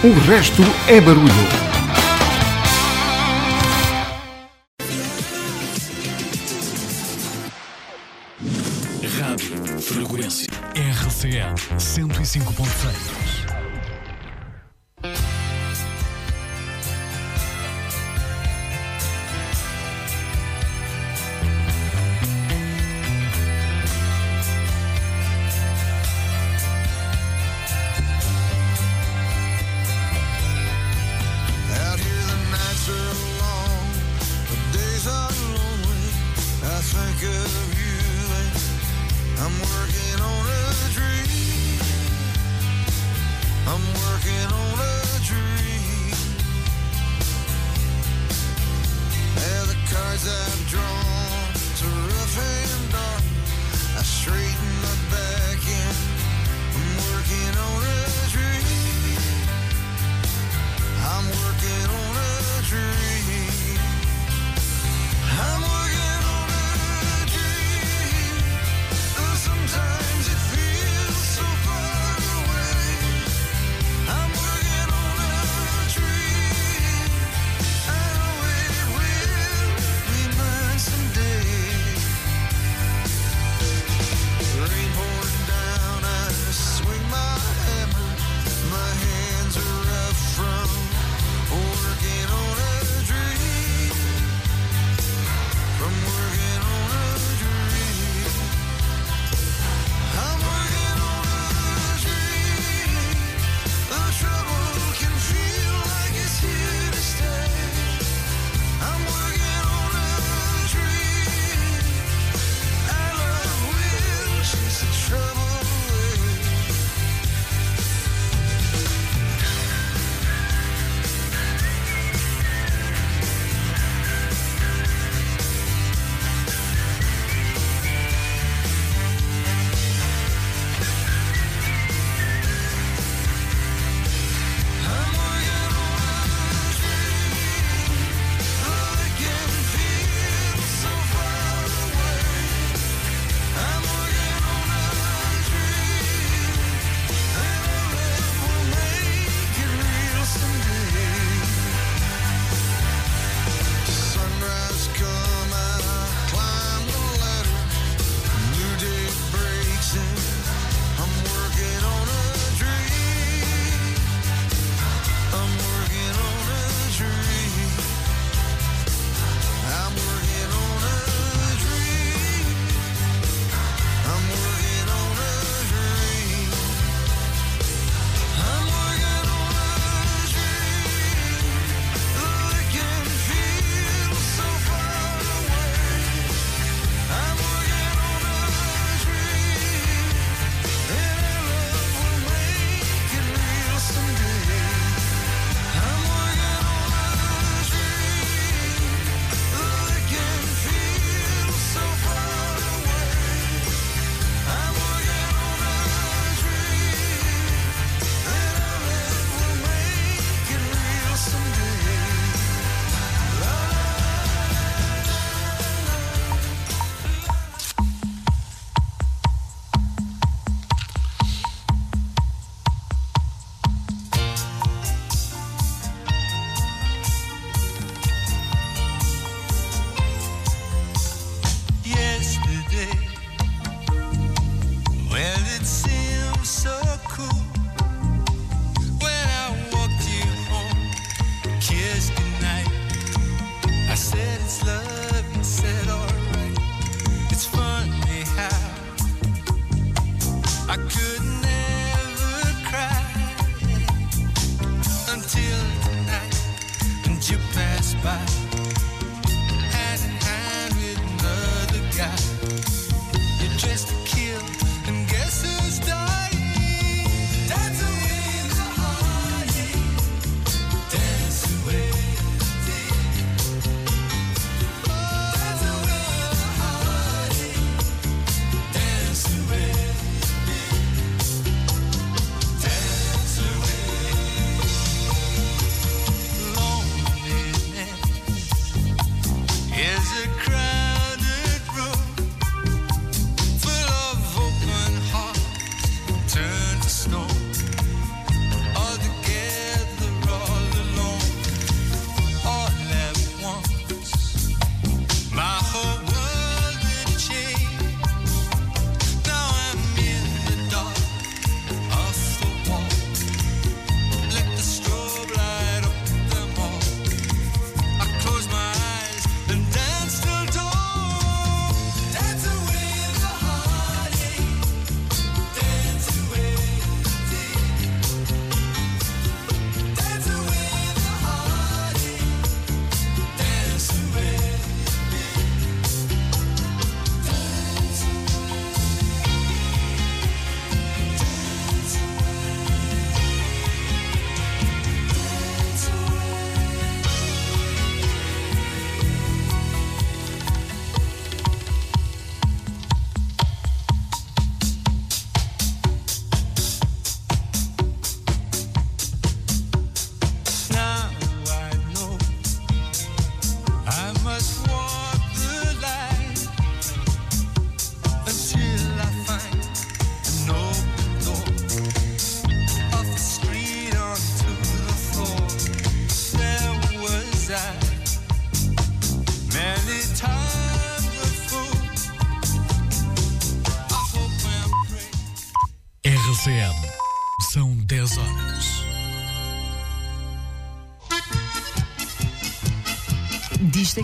O resto é barulho. Rádio Frequência RCA 105.6.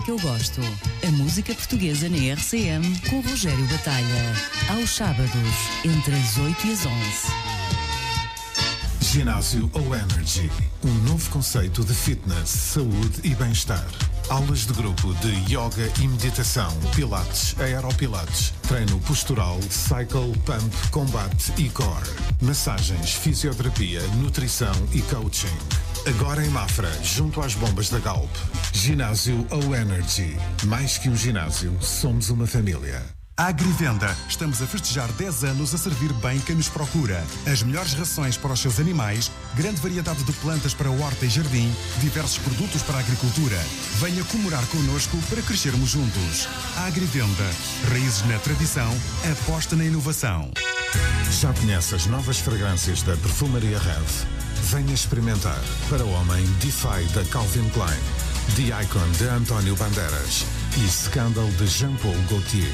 que eu gosto. A música portuguesa na RCM com Rogério Batalha. Aos sábados, entre as 8 e as 11. Ginásio O Energy. Um novo conceito de fitness, saúde e bem-estar. Aulas de grupo de yoga e meditação, pilates, aeropilates, treino postural, cycle, pump, combate e core. Massagens, fisioterapia, nutrição e coaching. Agora em Mafra, junto às bombas da Galp. Ginásio O Energy. Mais que um ginásio, somos uma família. Agrivenda. Estamos a festejar 10 anos a servir bem quem nos procura. As melhores rações para os seus animais, grande variedade de plantas para horta e jardim, diversos produtos para a agricultura. Venha comemorar connosco para crescermos juntos. Agrivenda. Raízes na tradição, aposta na inovação. Já conhece as novas fragrâncias da Perfumaria Red? Venha experimentar. Para o homem, Defy da Calvin Klein, The Icon de António Bandeiras e Scandal de Jean-Paul Gaultier.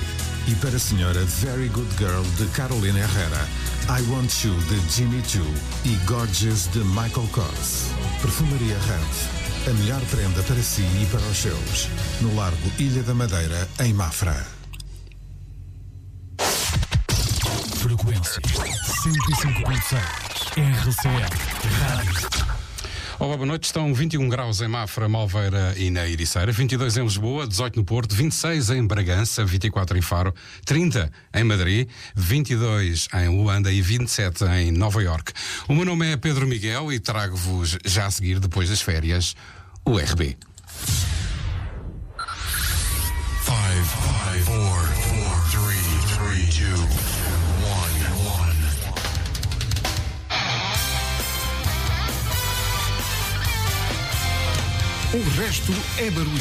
E para a senhora, Very Good Girl de Carolina Herrera, I Want You de Jimmy Choo e Gorgeous de Michael Kors. Perfumaria Red. A melhor prenda para si e para os seus. No Largo Ilha da Madeira, em Mafra. Frequência 105.6. RCM. Rádio. Olá, boa noite. Estão 21 graus em Mafra, Malveira e na Ericeira, 22 em Lisboa, 18 no Porto, 26 em Bragança, 24 em Faro, 30 em Madrid, 22 em Luanda e 27 em Nova York. O meu nome é Pedro Miguel e trago-vos já a seguir, depois das férias, o RB. 5, 5, 4, 4, O resto é barulho.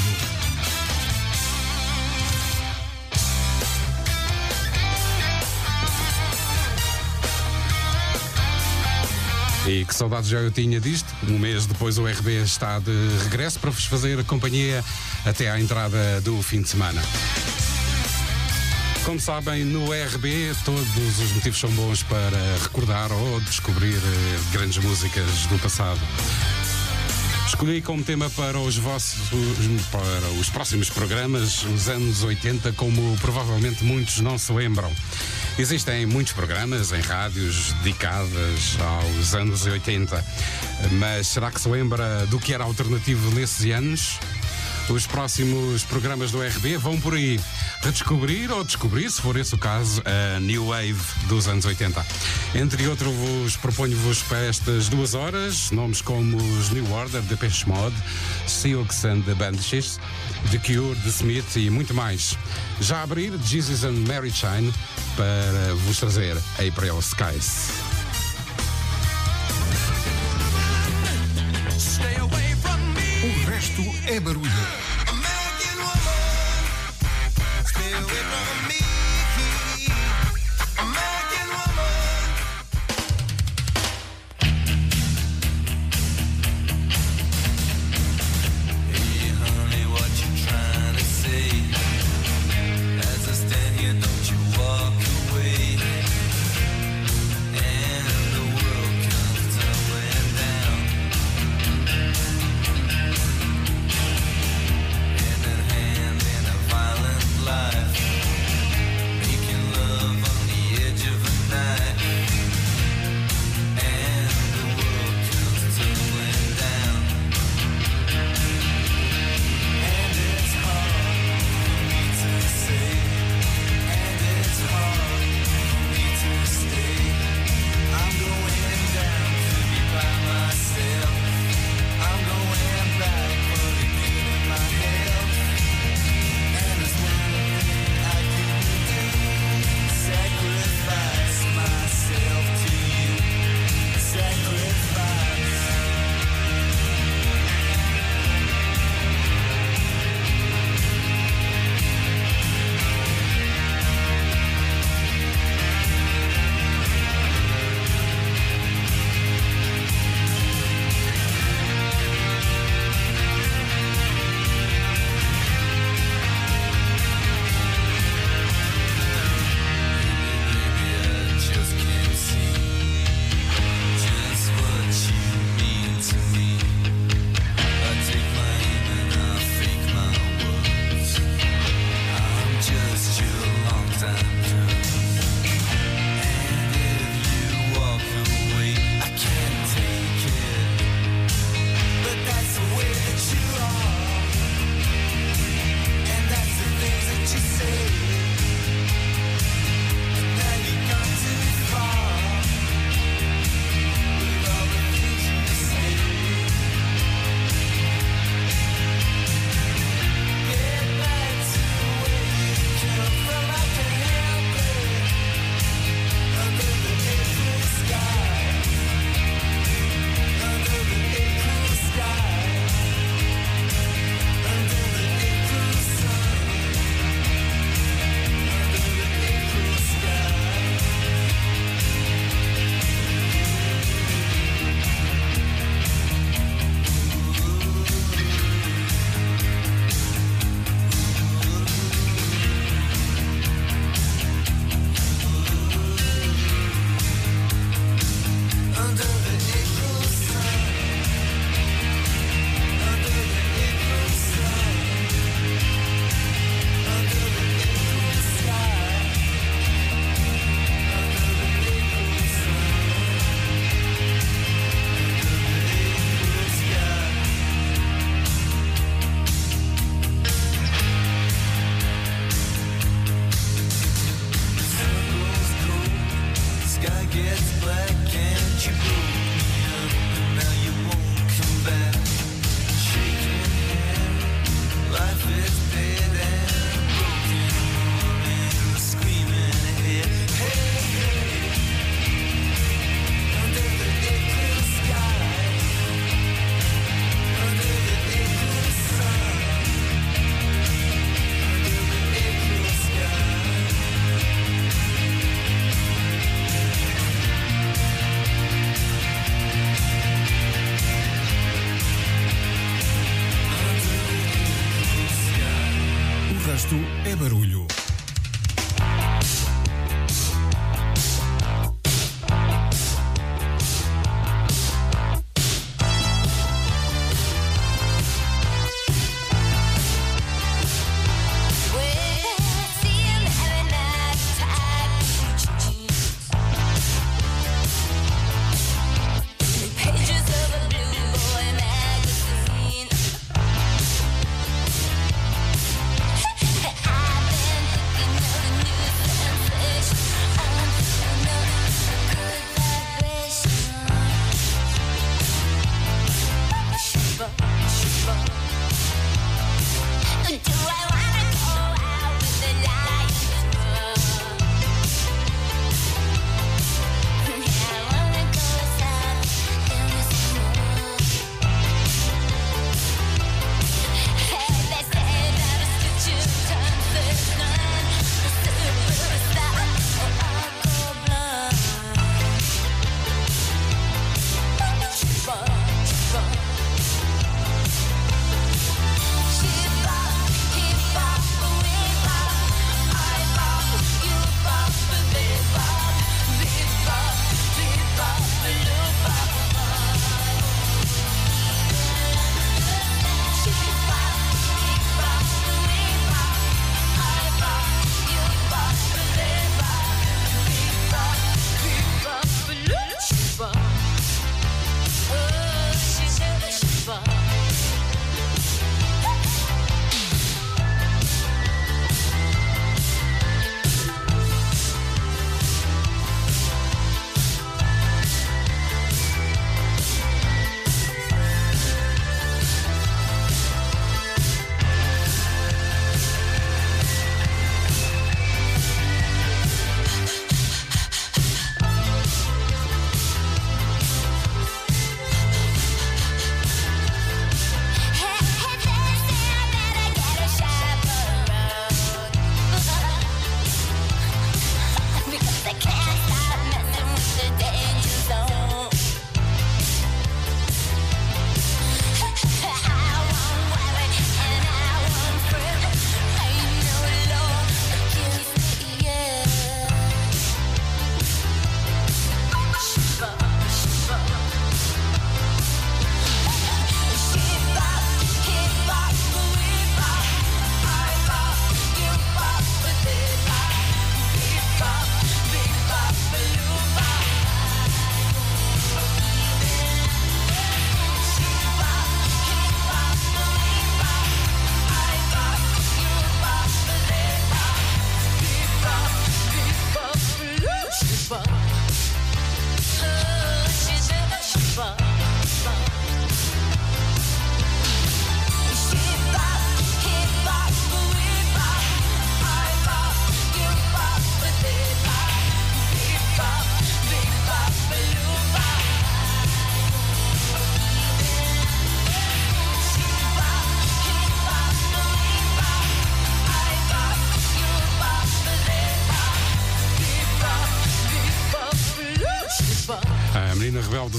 E que saudades já eu tinha disto. Um mês depois o RB está de regresso para vos fazer companhia até à entrada do fim de semana. Como sabem, no RB todos os motivos são bons para recordar ou descobrir eh, grandes músicas do passado. Escolhi como tema para os vossos para os próximos programas os anos 80, como provavelmente muitos não se lembram. Existem muitos programas em rádios dedicadas aos anos 80, mas será que se lembra do que era alternativo nesses anos? Os próximos programas do RB vão por aí redescobrir ou descobrir, se for esse o caso, a New Wave dos anos 80. Entre outros, vos proponho-vos para estas duas horas nomes como os New Order, Depeche Mode, Silks and the Banshees, The Cure, The Smith e muito mais. Já abrir, Jesus and Mary Shine para vos trazer April Skies. O resto é barulho.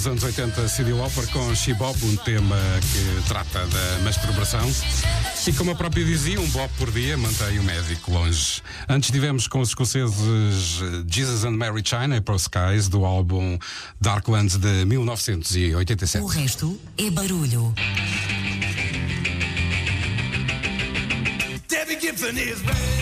dos anos 80, Cyndi Lauper com Shibop, um tema que trata da masturbação. E como a própria dizia, um bob por dia mantém o médico longe. Antes tivemos com os escoceses Jesus and Mary China Pro Skies do álbum Darklands de 1987. O resto é barulho. Debbie Gibson is bad.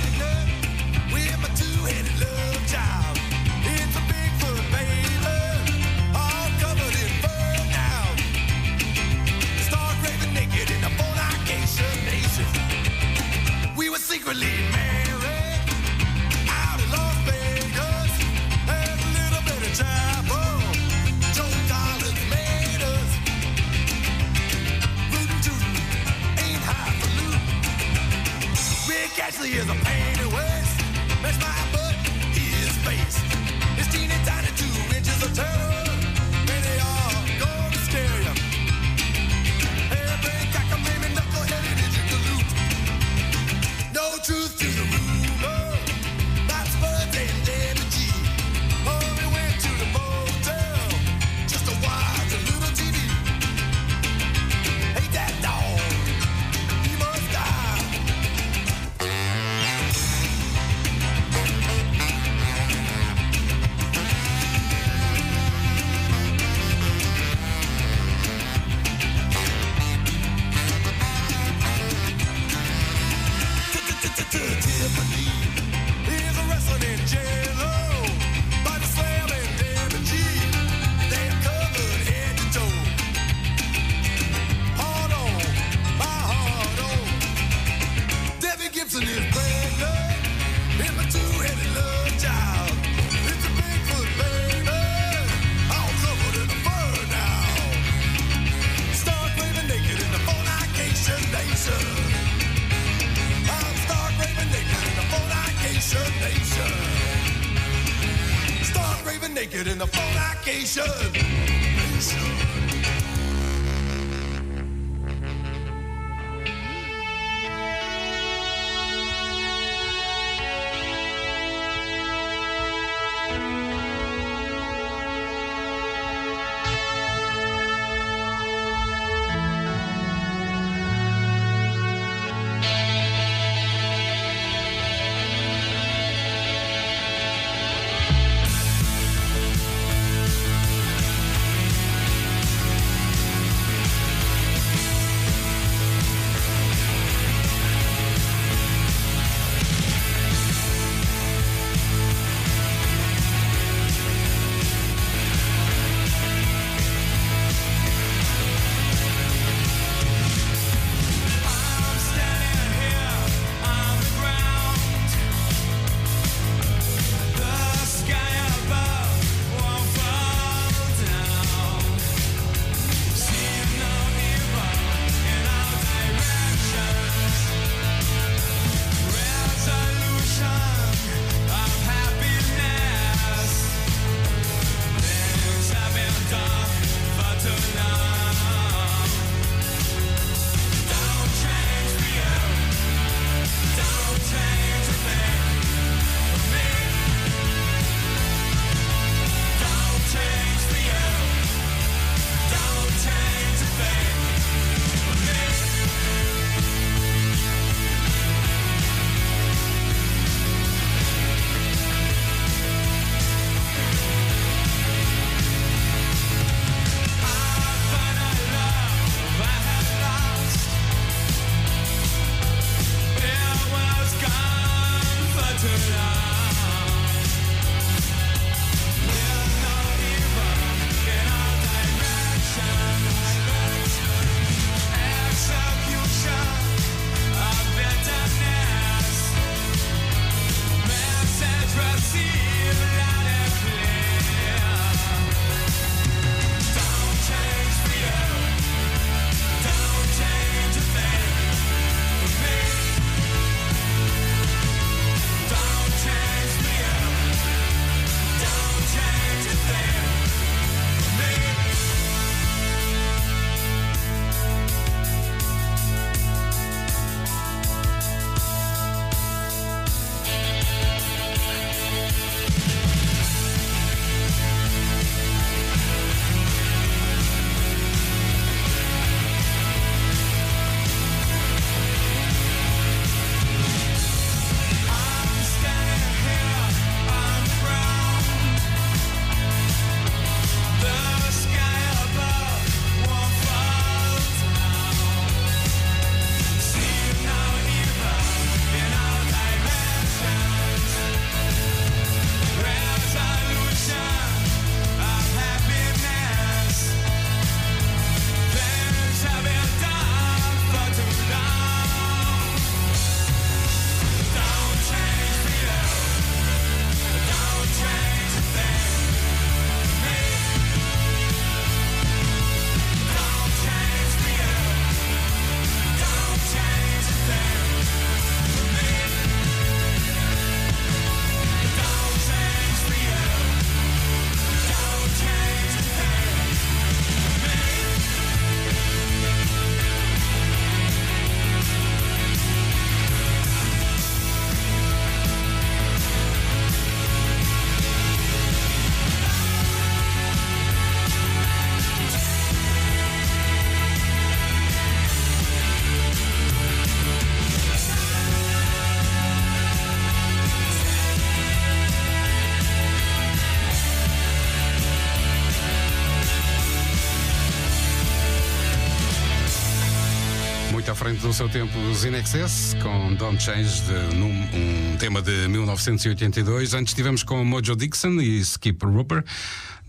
Do seu tempo os In Excess, com Don't Change, de, num, um tema de 1982. Antes tivemos com Mojo Dixon e Skip Rupert,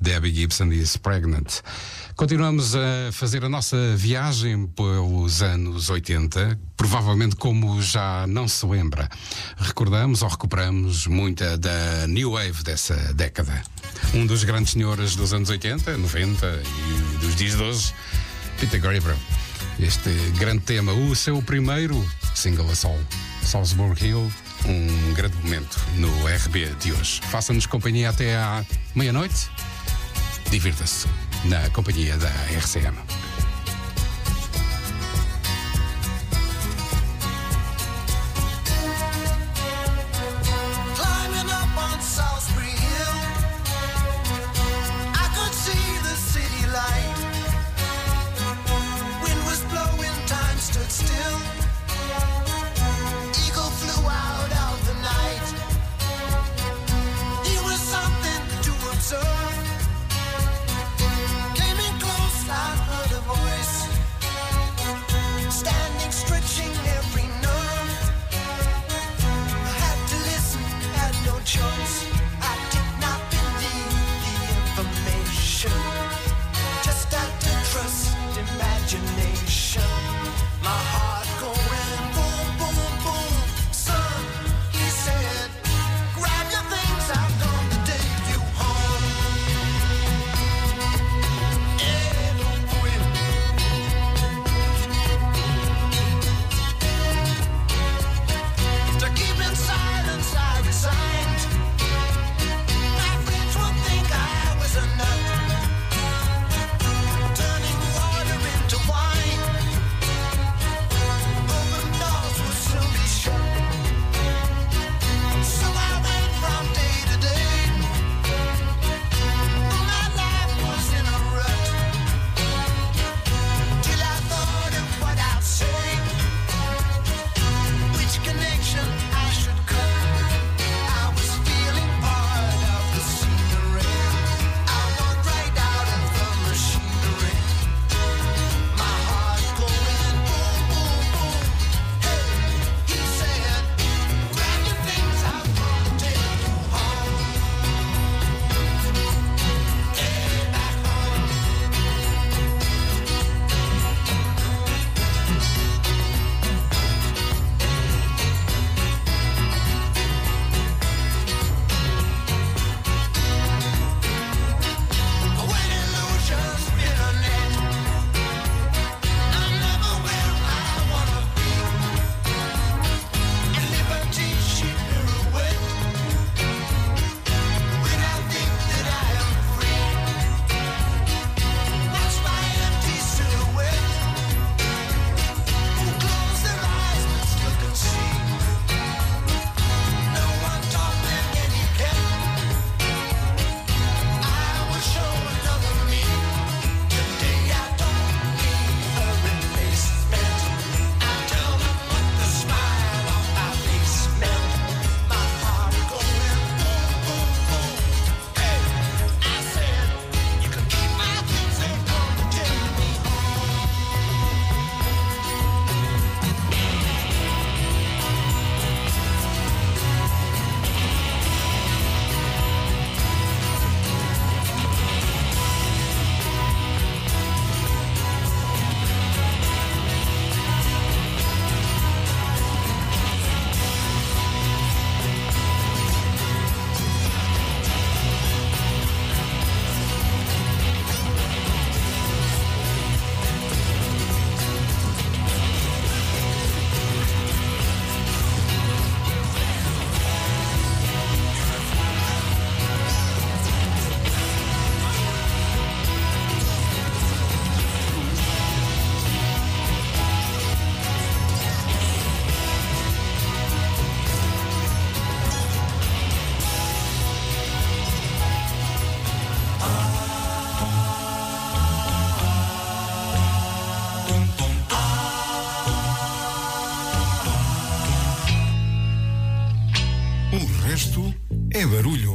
Debbie Gibson e Pregnant. Continuamos a fazer a nossa viagem pelos anos 80, provavelmente como já não se lembra. Recordamos ou recuperamos muita da New Wave dessa década. Um dos grandes senhores dos anos 80, 90 e dos dias de hoje, Peter Gabriel este grande tema. O seu primeiro single a sol, Salzburg Hill, um grande momento no RB de hoje. Faça-nos companhia até à meia-noite. Divirta-se na companhia da RCM. é barulho.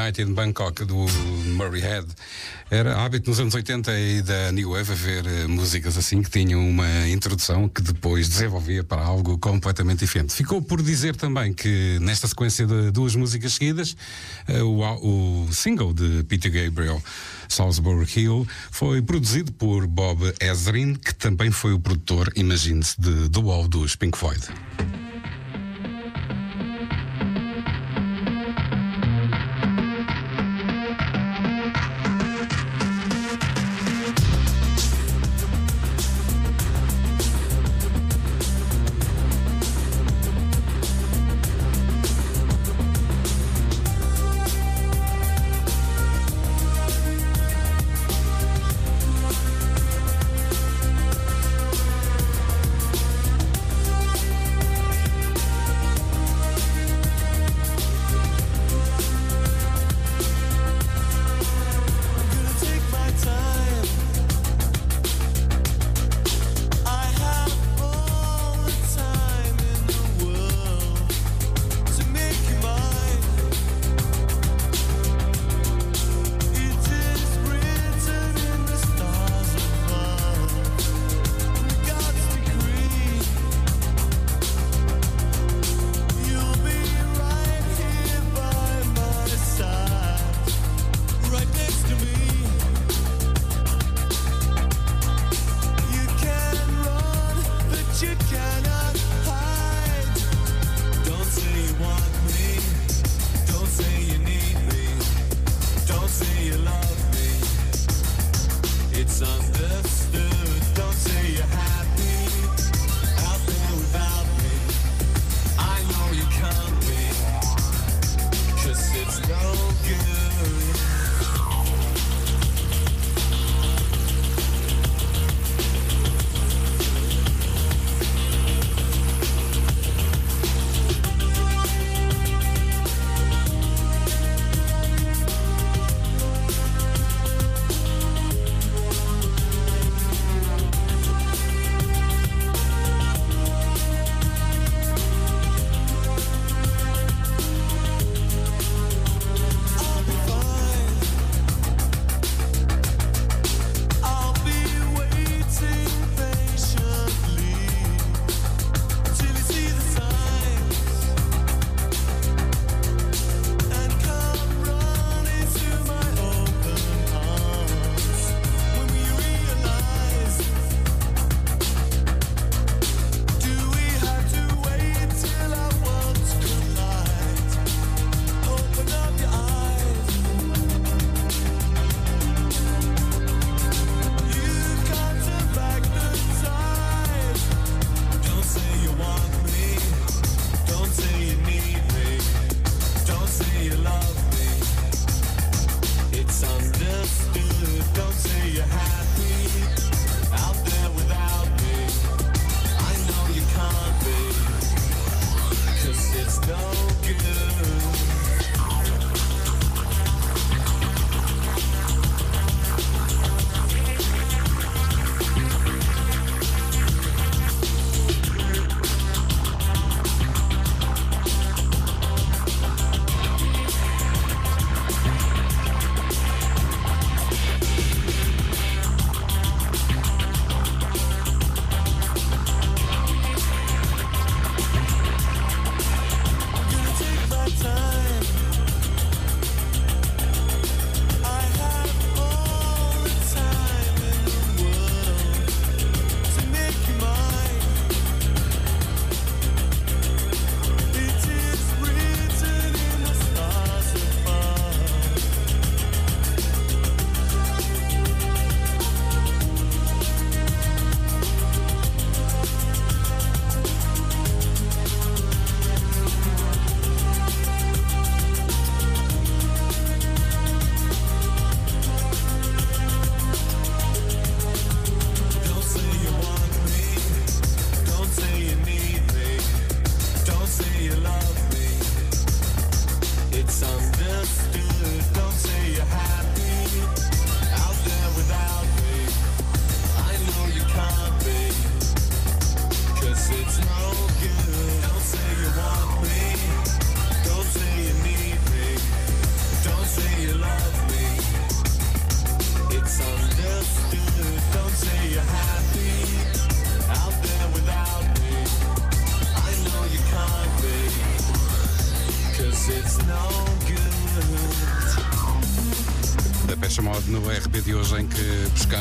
Night in Bangkok do Murray Head. Era hábito nos anos 80 e da New Wave ver eh, músicas assim que tinham uma introdução que depois desenvolvia para algo completamente diferente. Ficou por dizer também que nesta sequência de duas músicas seguidas, eh, o, o single de Peter Gabriel, Salisbury Hill, foi produzido por Bob Ezrin, que também foi o produtor, imagine-se, do Wall dos Pink Floyd.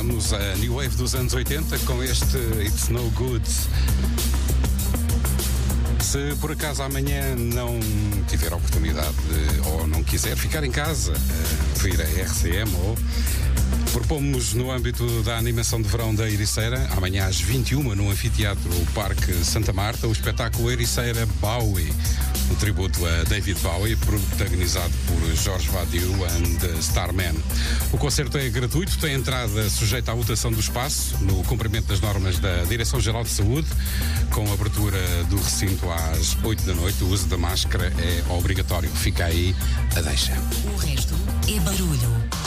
a New Wave dos anos 80 com este It's No Good. Se por acaso amanhã não tiver a oportunidade de, ou não quiser ficar em casa, eh, vir a RCM ou Propomos no âmbito da animação de verão da Ericeira, amanhã às 21 no Anfiteatro Parque Santa Marta, o espetáculo Ericeira Bowie, tributo a David Bowie, protagonizado por Jorge Vadiu and Starman. O concerto é gratuito, tem entrada sujeita à votação do espaço, no cumprimento das normas da Direção-Geral de Saúde, com abertura do recinto às 8 da noite. O uso da máscara é obrigatório. Fica aí a deixa. O resto é barulho.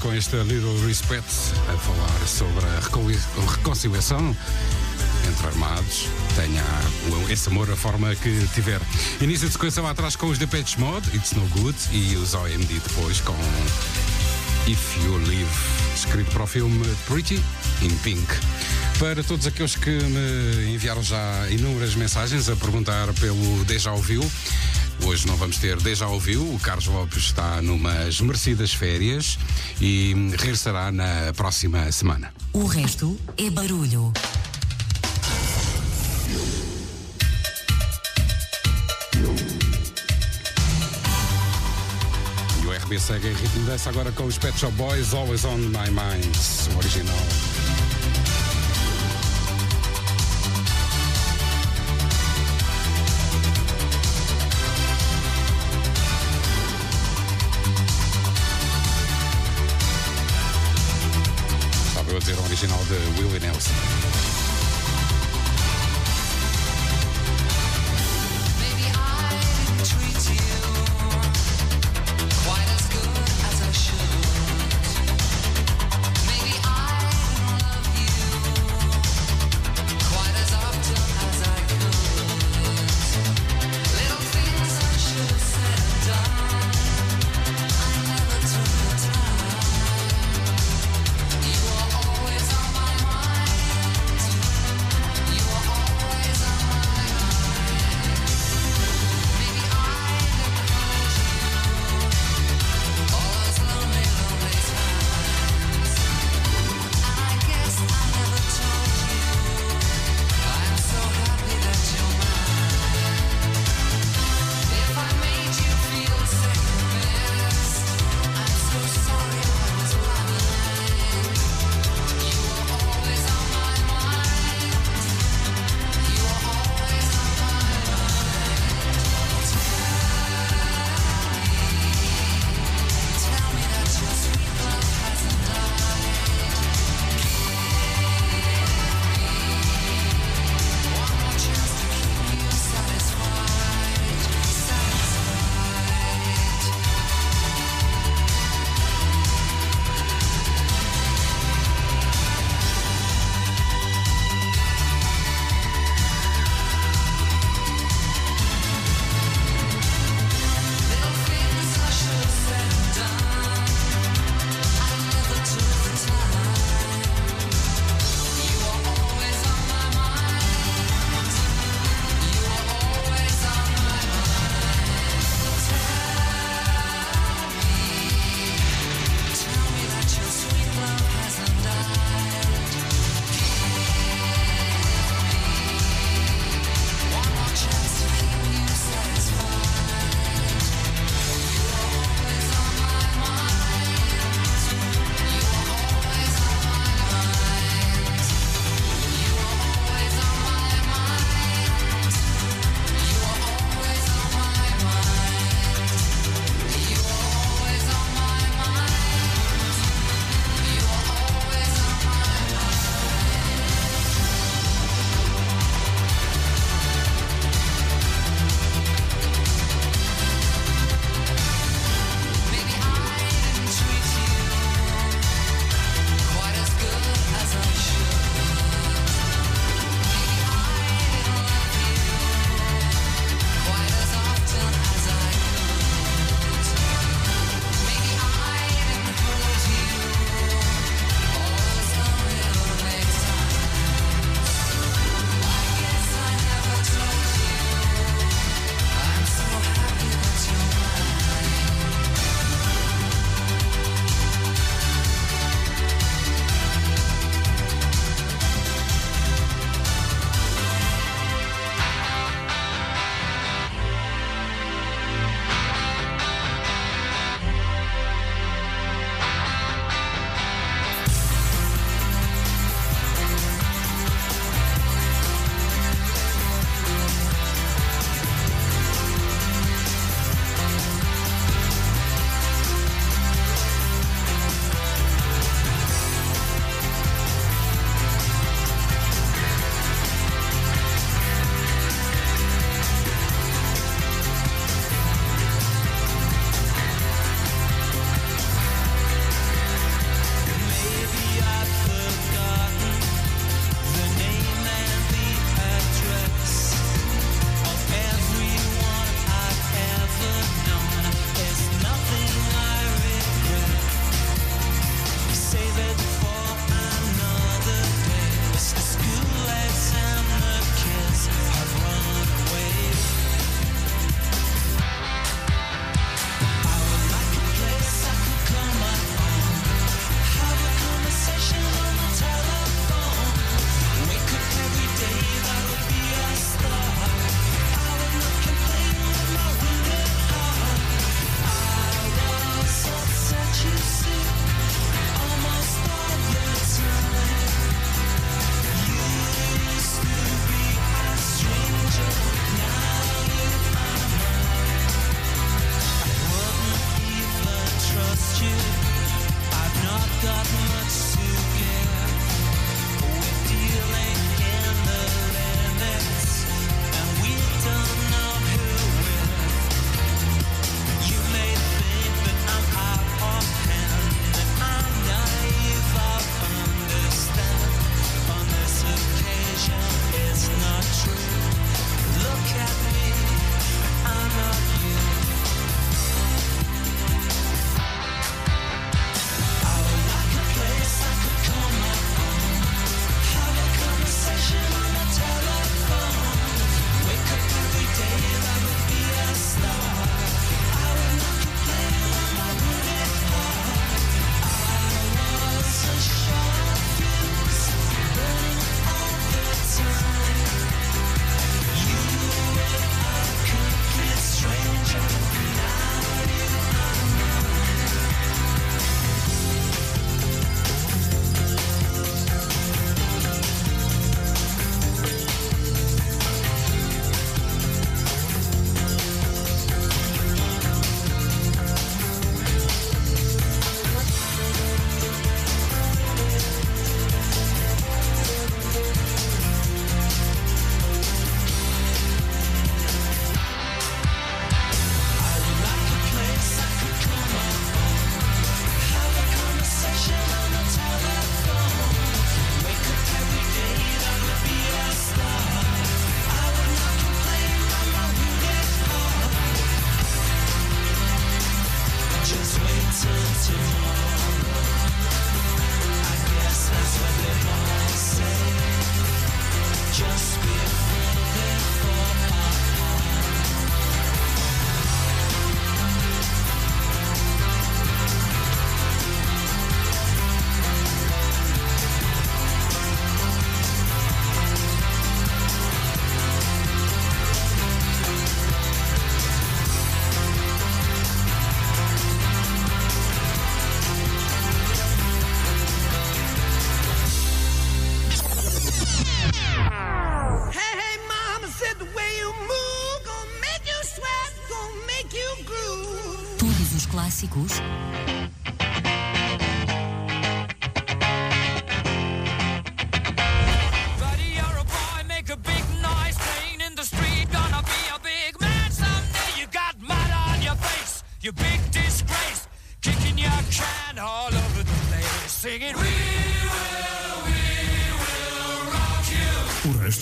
Com este Little Respect a falar sobre a reco- reconciliação entre armados. Tenha esse amor a forma que tiver. Início de sequência lá atrás com os Depeche Mode, It's No Good, e os OMD depois com If You Live, escrito para o filme Pretty in Pink. Para todos aqueles que me enviaram já inúmeras mensagens a perguntar pelo Deja Ouviu, hoje não vamos ter Deja Ouviu, o Carlos Lopes está numas merecidas férias e regressará na próxima semana. O resto é barulho. E o RB segue em ritmo dessa agora com os Pet Shop Boys, Always On My Mind, o original.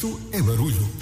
You. O resto é barulho.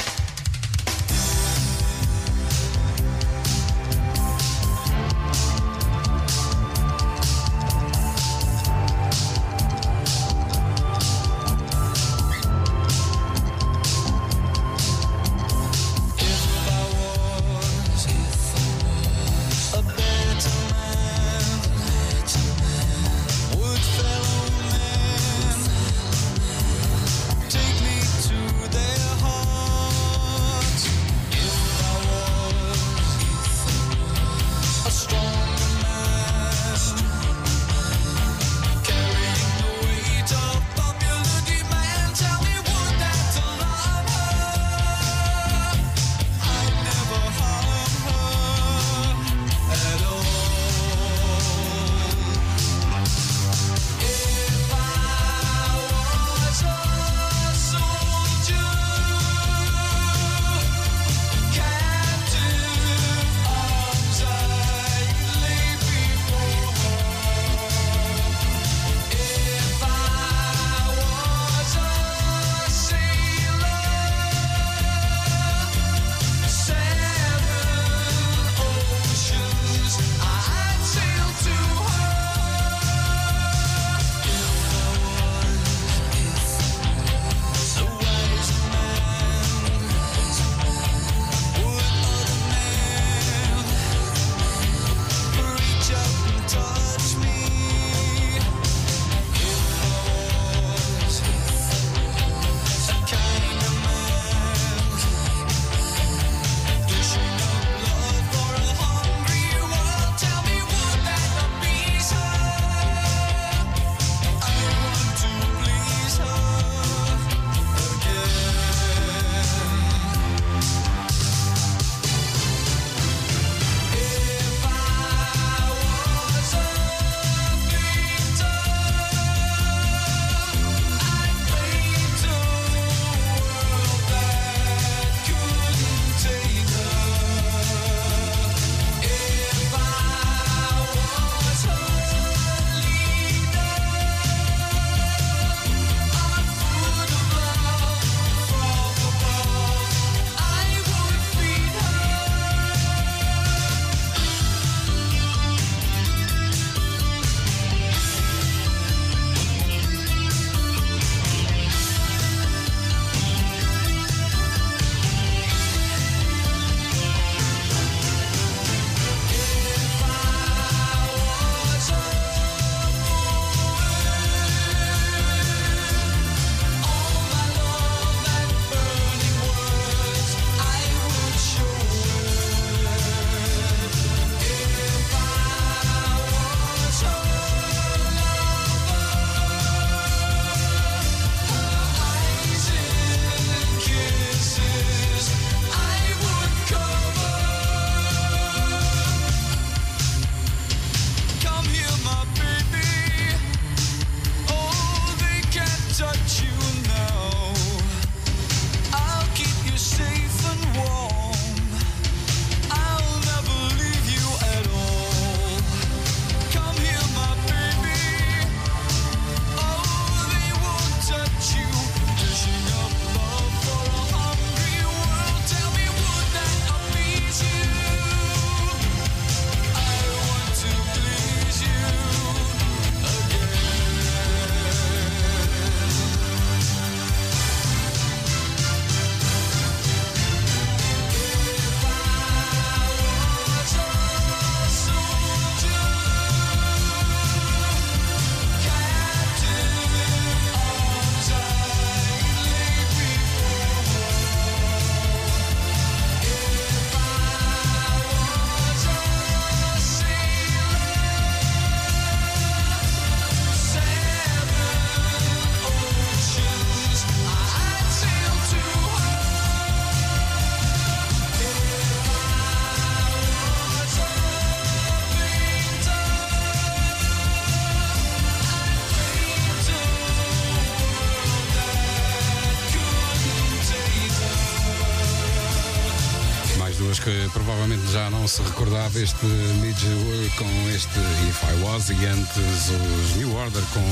Se recordava este Midge Work com este If I Was e antes os New Order com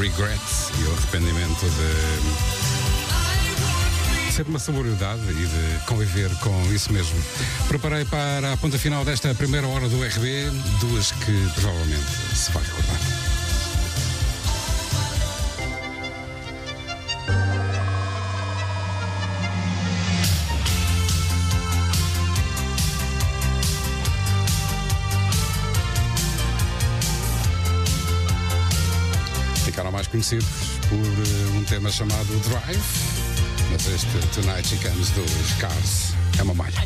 Regret e o arrependimento de ser uma sobriedade e de conviver com isso mesmo. Preparei para a ponta final desta primeira hora do RB duas que provavelmente se vai recordar. Conhecidos por eh, um tema chamado Drive, mas este Tonight She Comes dos Cars é uma malha.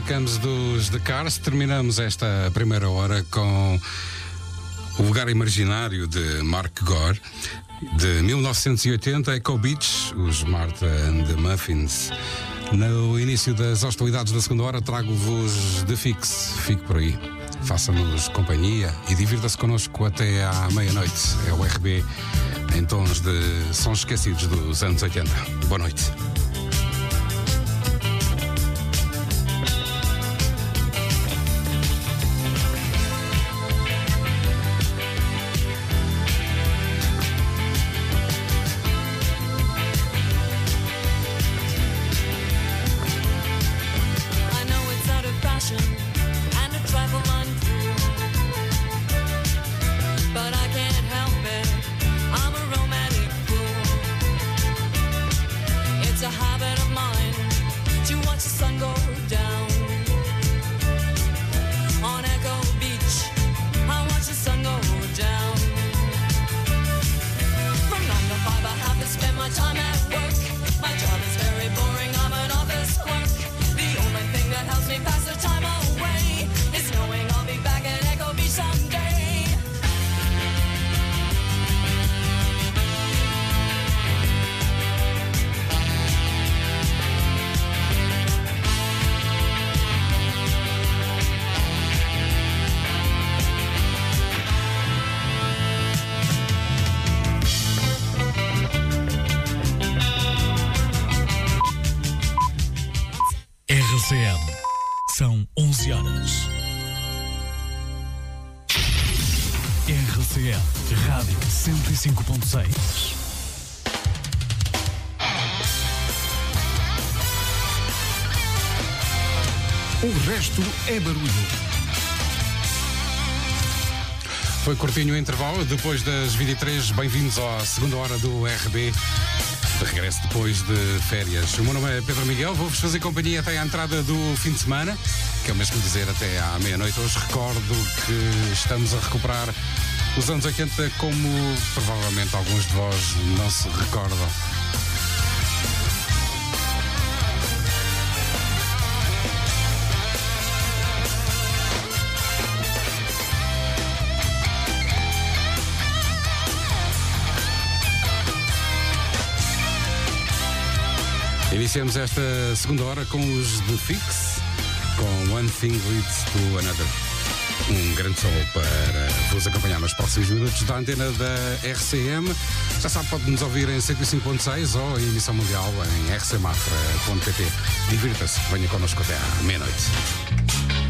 Comes dos The Cars. Terminamos esta primeira hora com o lugar imaginário de Mark Gore. De 1980, Echo Beach, os Martha and the Muffins. No início das hostilidades da segunda hora, trago-vos The Fix. Fique por aí. Faça-nos companhia e divirta-se connosco até à meia-noite. É o RB em tons de sons esquecidos dos anos 80. Boa noite. Curtinho intervalo, depois das 23, bem-vindos à segunda hora do RB. De regresso depois de férias. O meu nome é Pedro Miguel, vou-vos fazer companhia até à entrada do fim de semana, que é o mesmo dizer até à meia-noite. Hoje recordo que estamos a recuperar os anos 80 como provavelmente alguns de vós não se recordam. Iniciamos esta segunda hora com os The Fix, com One Thing Leads to Another. Um grande som para vos acompanhar nos próximos minutos da antena da RCM. Já sabe, pode nos ouvir em 105.6 ou em emissão mundial em rcmafra.pt. Divirta-se, venha connosco até à meia-noite.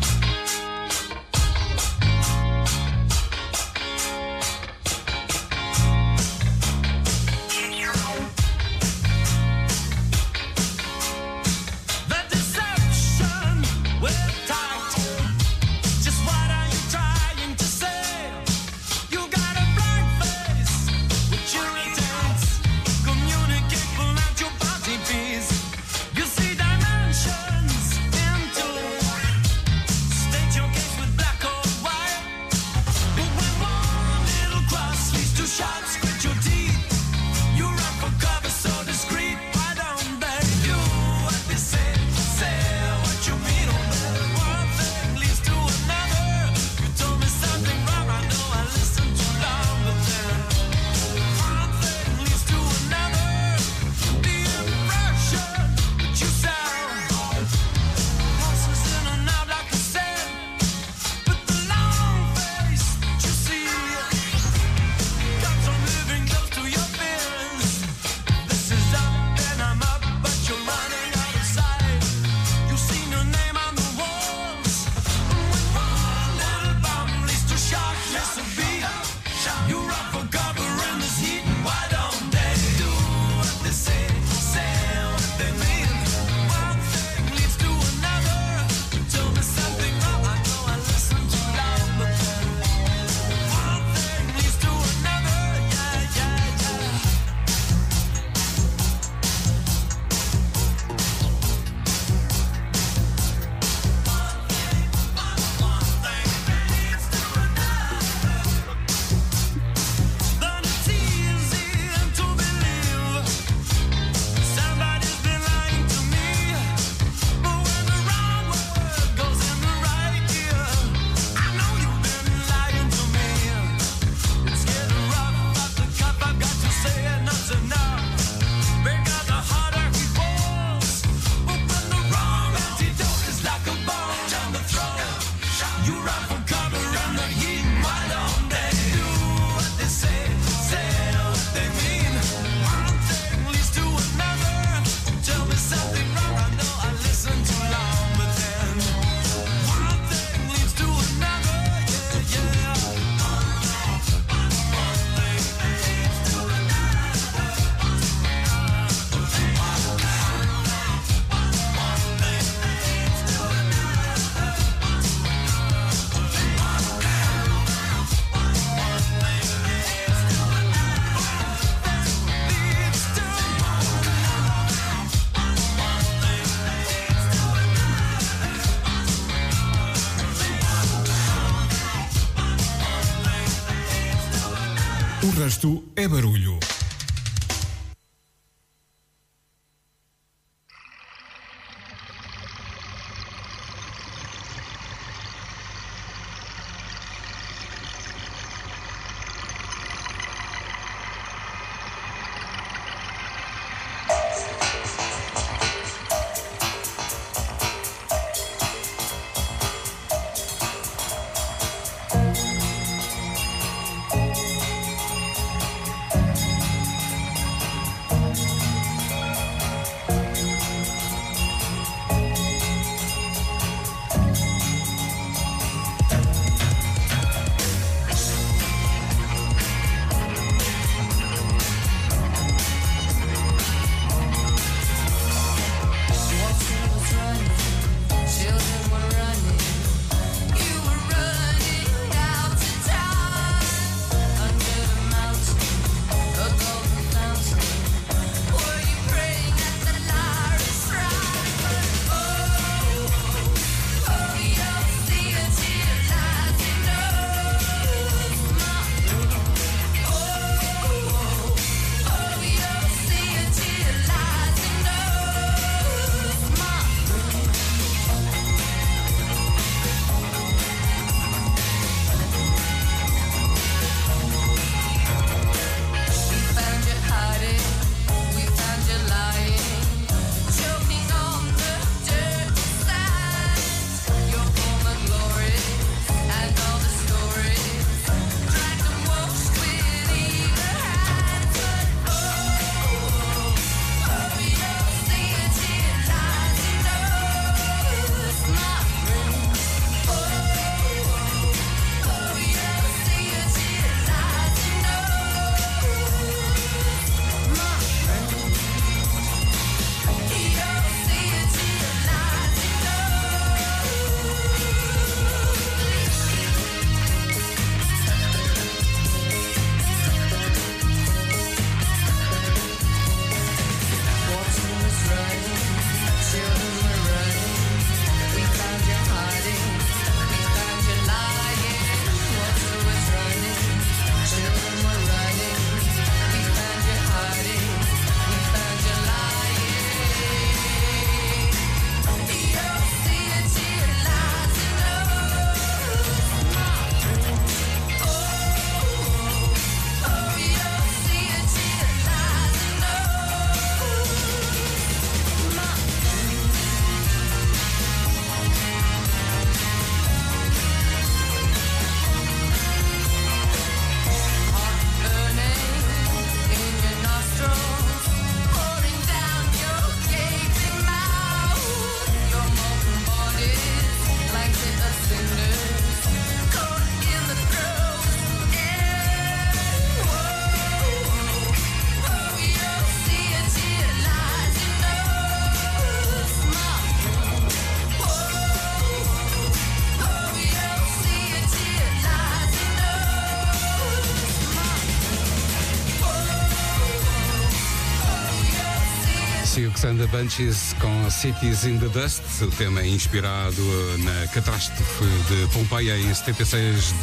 Bunches com Cities in the Dust. O tema é inspirado na catástrofe de Pompeia em 76,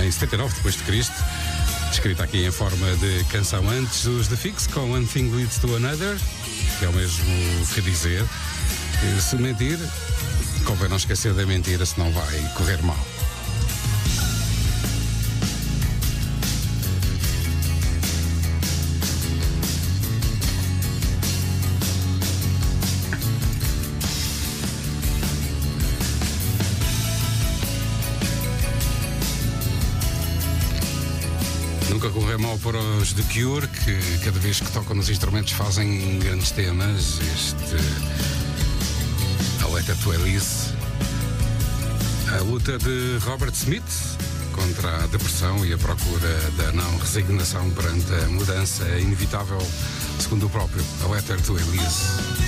em 79 depois de Cristo. Descrita aqui em forma de canção antes os The Fix com One Thing Leads to Another, que é o mesmo que dizer. Se mentir, convém não esquecer da mentira, senão vai correr mal. Cure, que cada vez que tocam nos instrumentos fazem grandes temas. Este. A letra to Elise. A luta de Robert Smith contra a depressão e a procura da não resignação perante a mudança inevitável, segundo o próprio. A letter to Elise.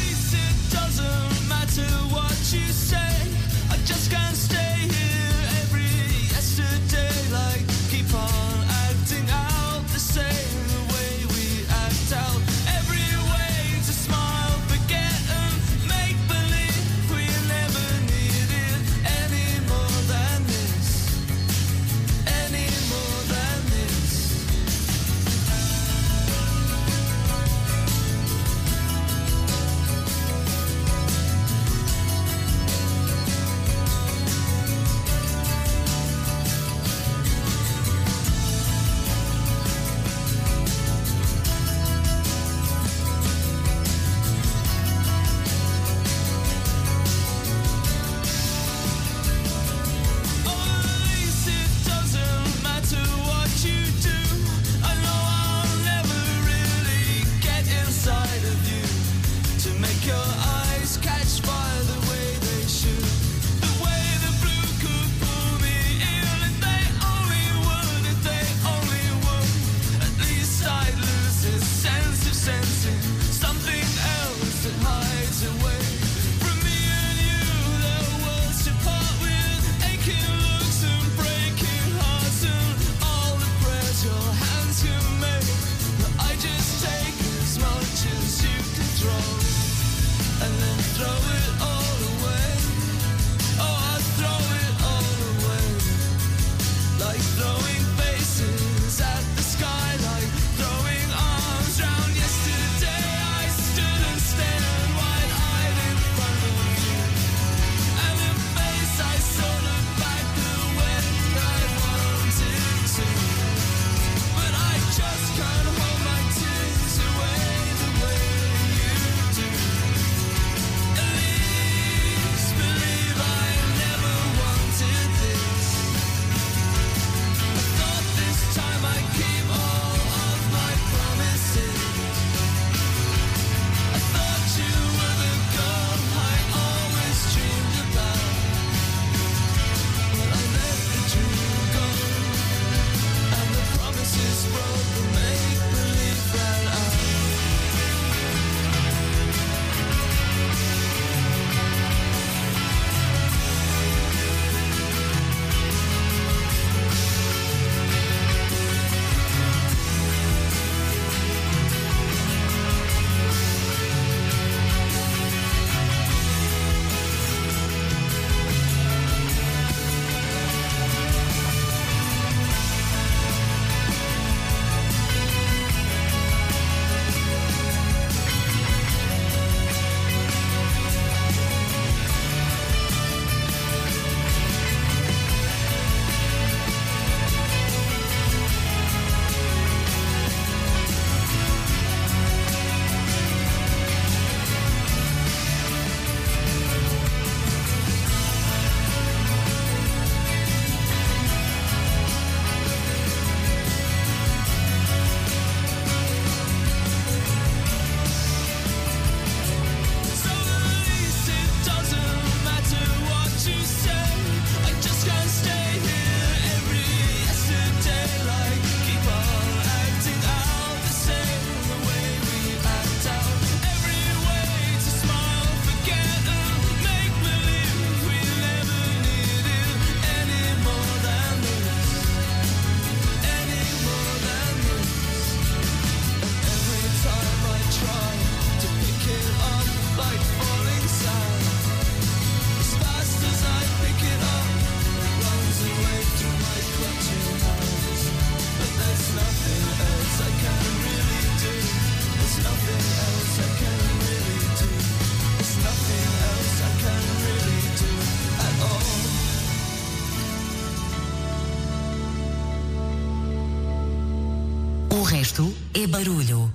Barulho.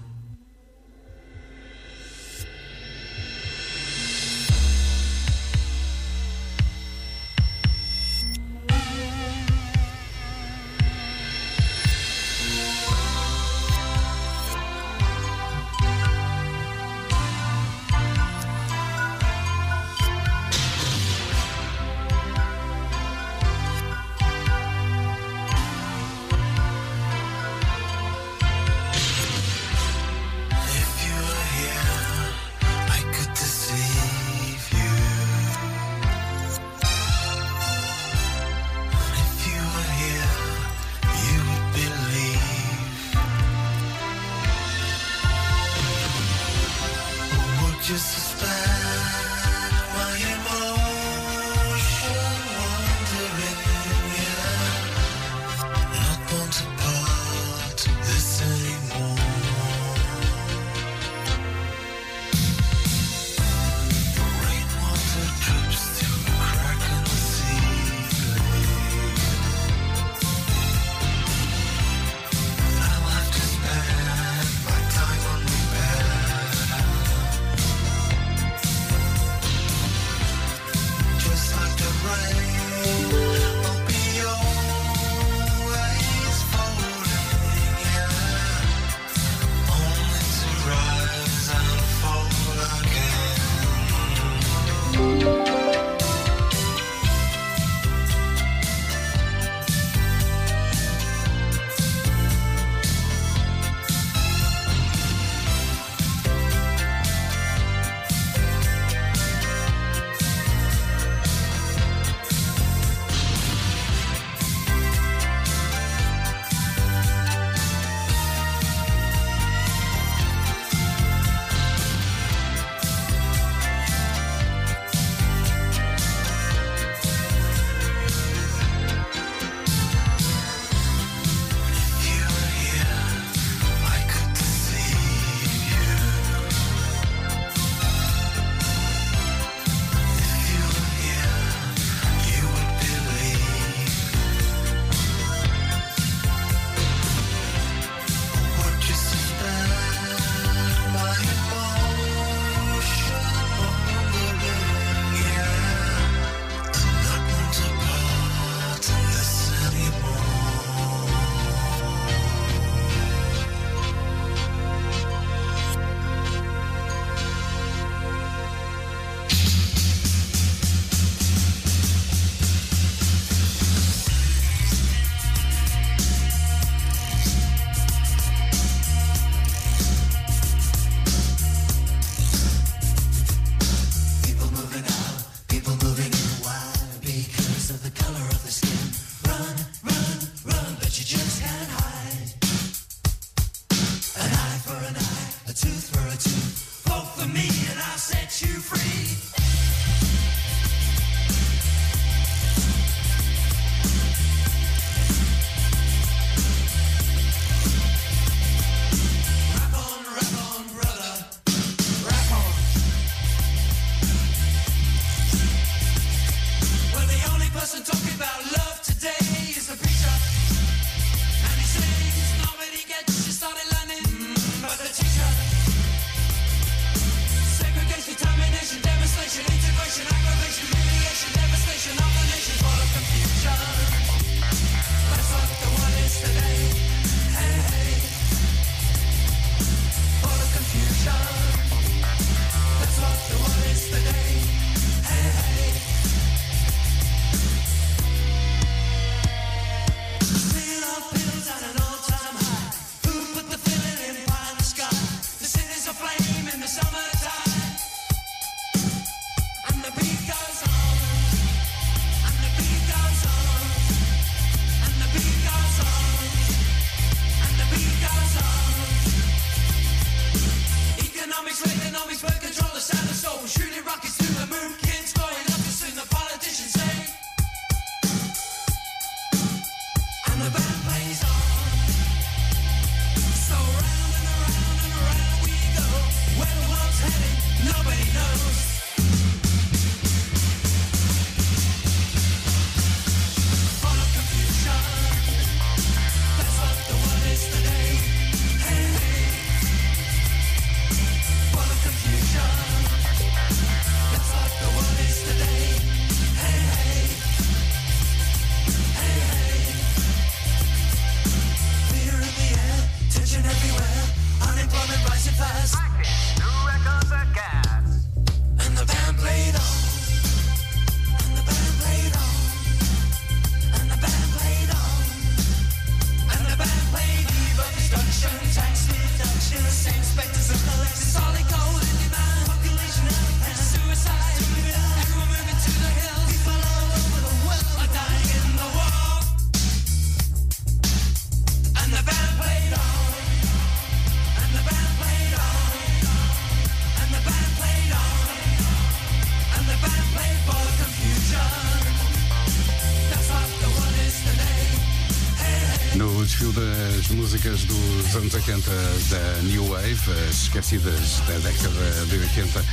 Esquecidas da década de 80,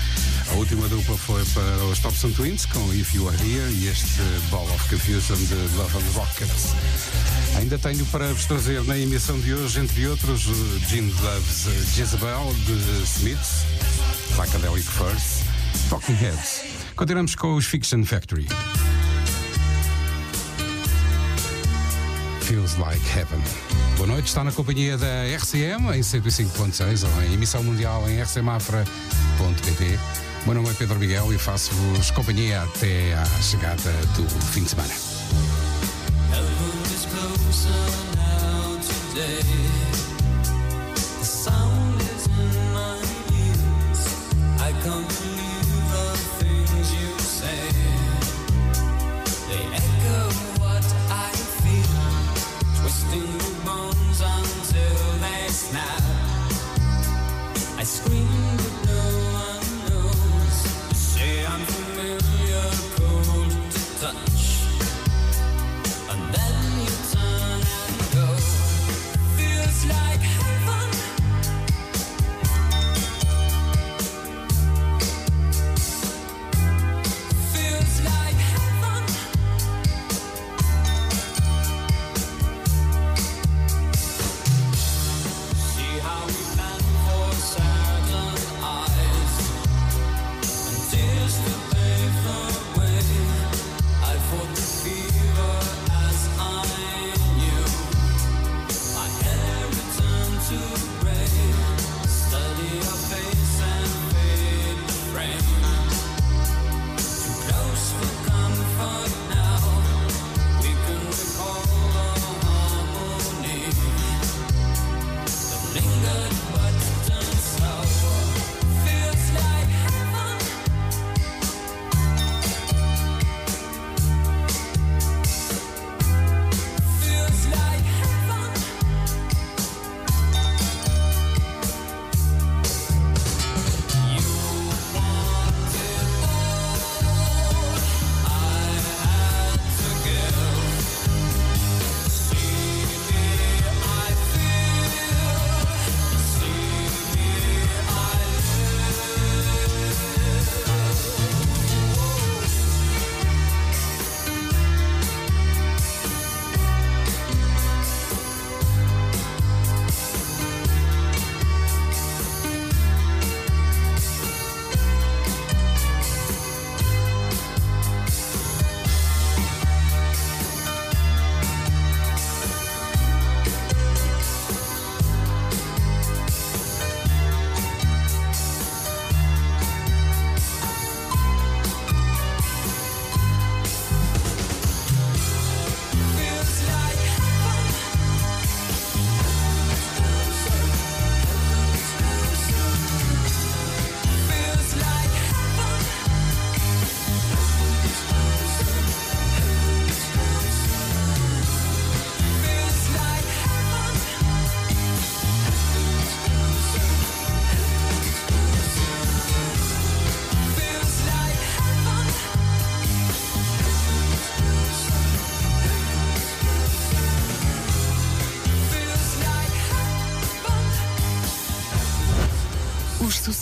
a última dupla foi para os Thompson Twins com If You Are Here e este Ball of Confusion de Love and Rockets. Ainda tenho para vos trazer na emissão de hoje, entre outros, Gene Loves Jezebel de Smiths, Psychedelic First, Talking Heads. Continuamos com os Fiction Factory. Feels Like Heaven. Boa noite, está na companhia da RCM em 105.6 ou em emissão mundial em rcmafra.pt. Meu nome é Pedro Miguel e faço-vos companhia até à chegada do fim de semana.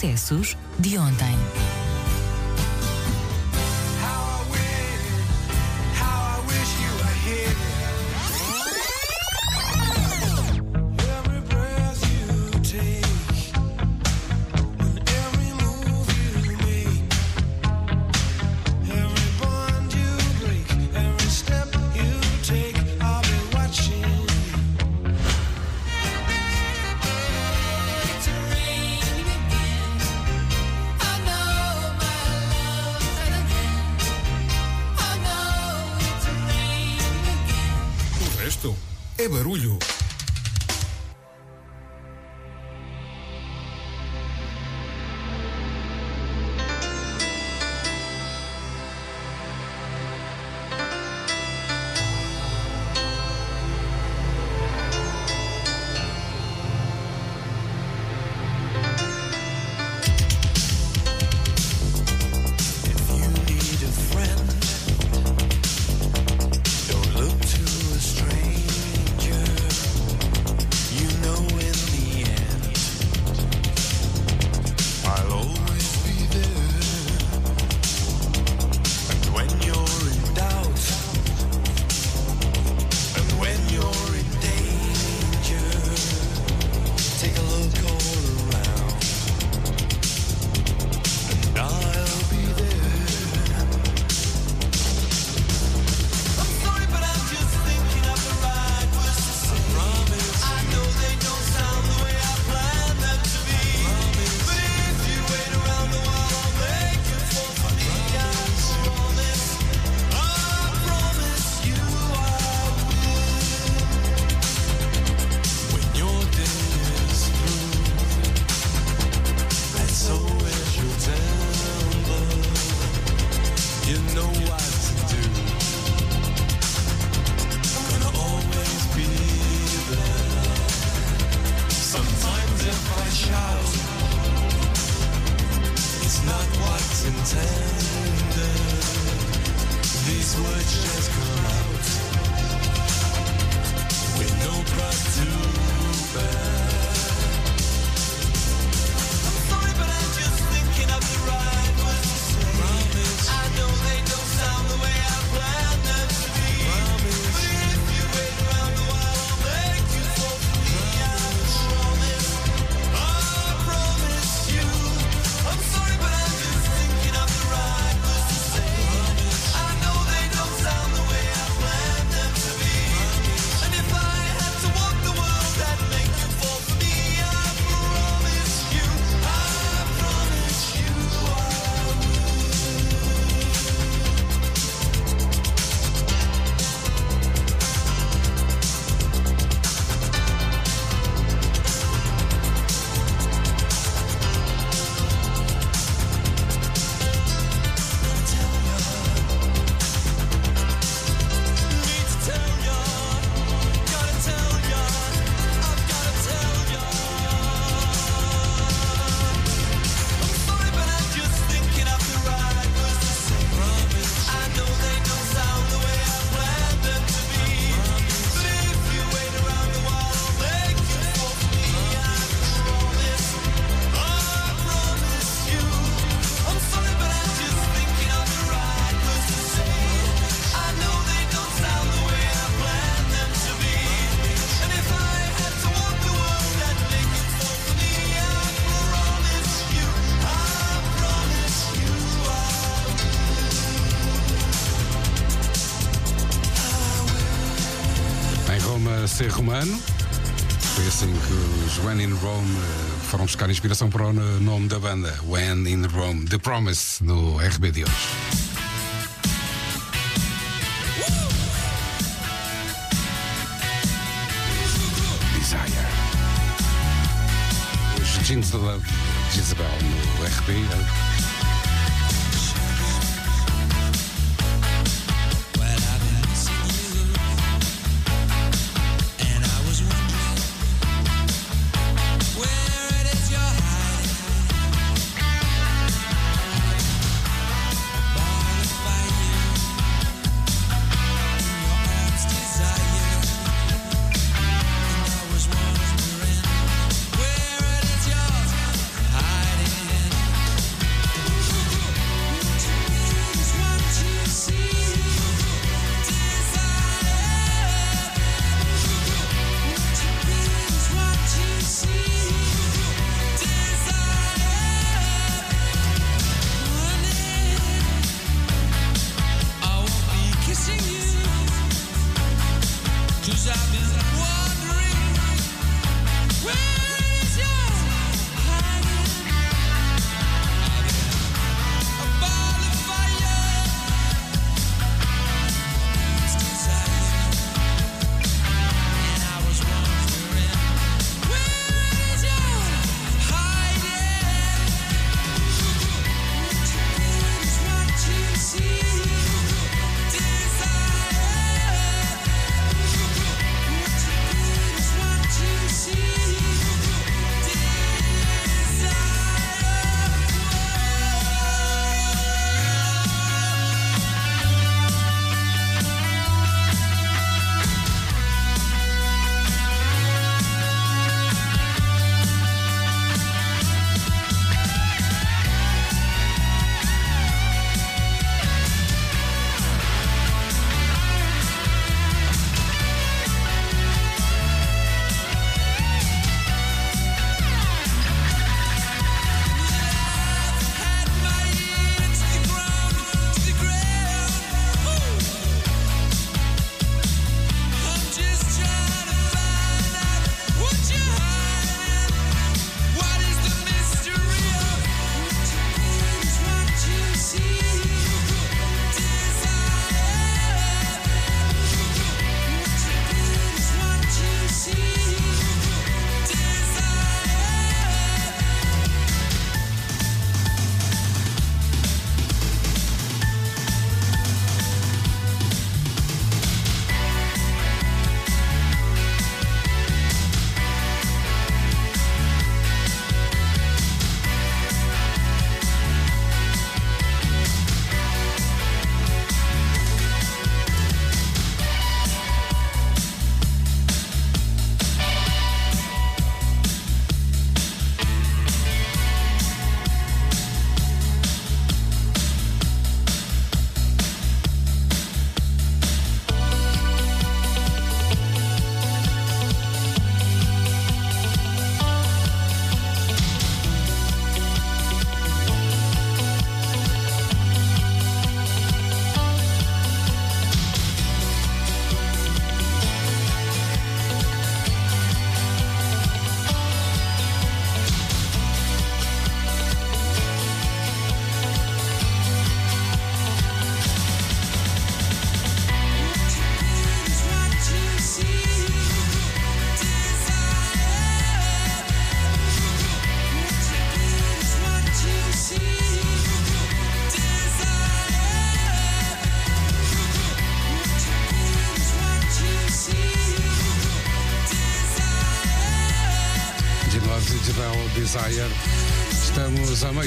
Sucessos de ontem. ser romano. Foi assim que os When in Rome eh, foram buscar inspiração para o nome da banda, When in Rome, The Promise, no RB de hoje. Jeans the Love de Isabel no RB. Eh,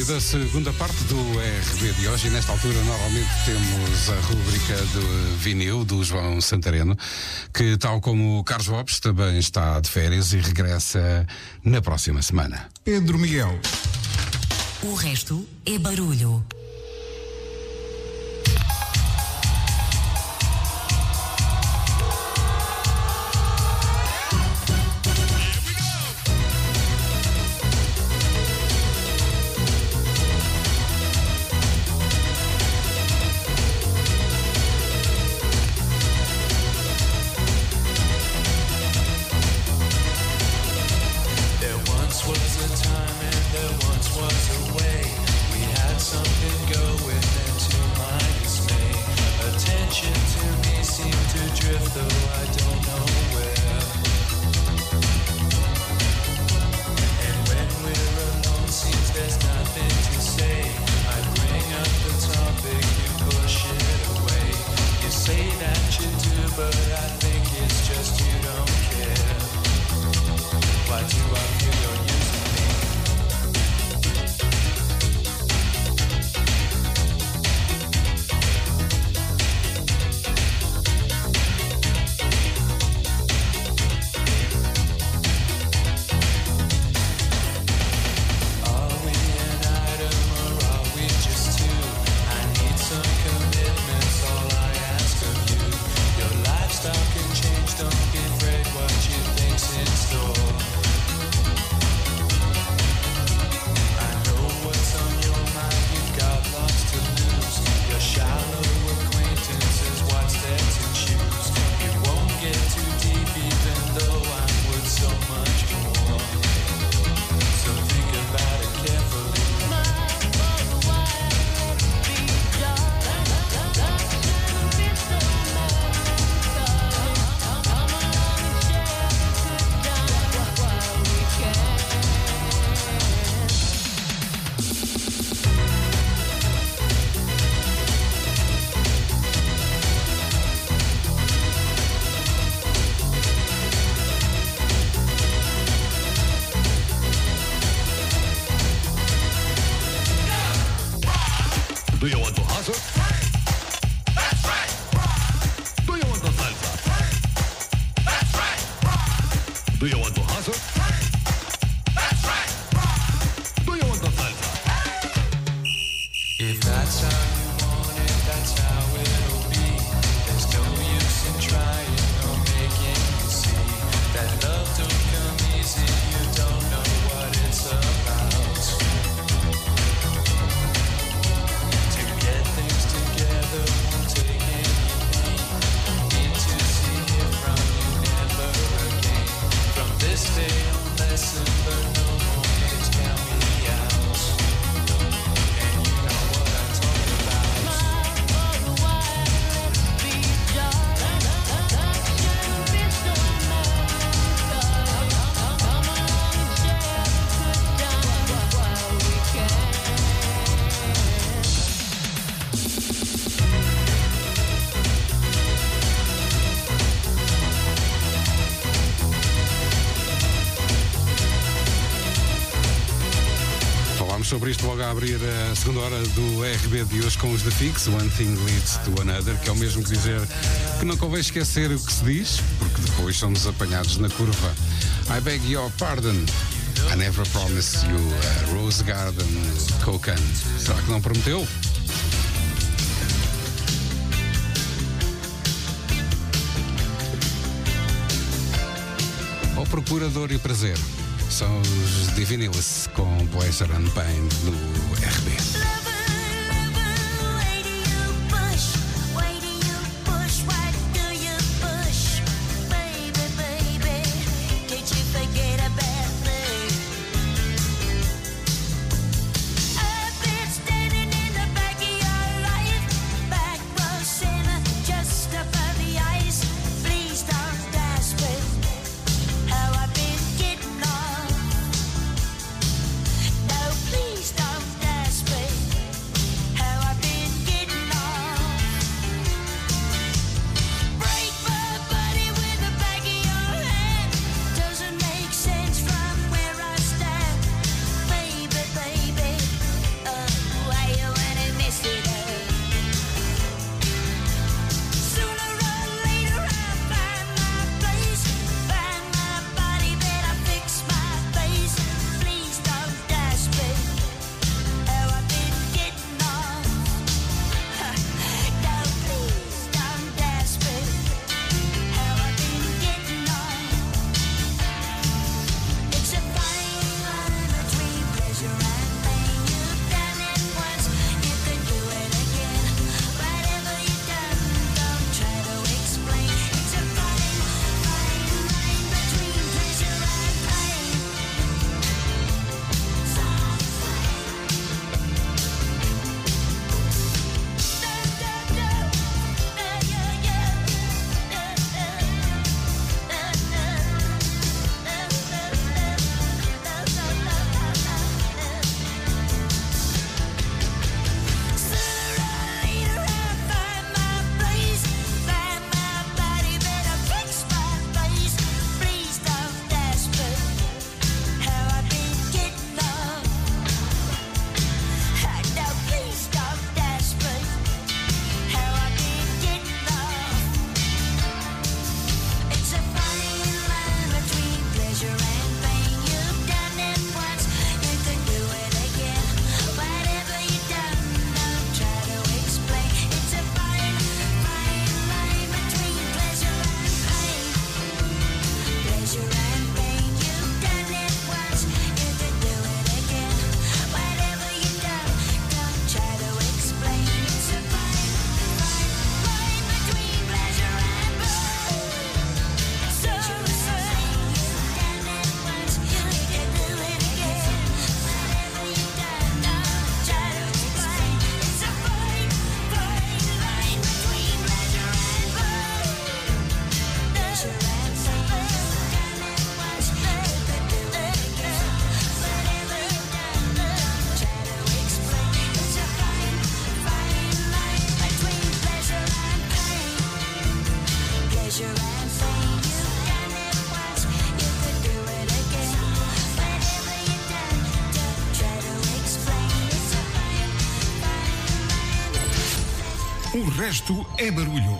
da segunda parte do RB de hoje. E nesta altura, normalmente temos a rubrica do vinil do João Santareno, que, tal como o Carlos Lopes, também está de férias e regressa na próxima semana. Pedro Miguel. O resto é barulho. sobre isto logo a abrir a segunda hora do RB de hoje com os The Fix, One Thing Leads to Another, que é o mesmo que dizer que não convém esquecer o que se diz, porque depois somos apanhados na curva. I beg your pardon. I never promised you a Rose Garden Cocan. Será que não prometeu? O procurador e prazer. São os Divinilis. può essere un pain. Nu echt resto é barulho.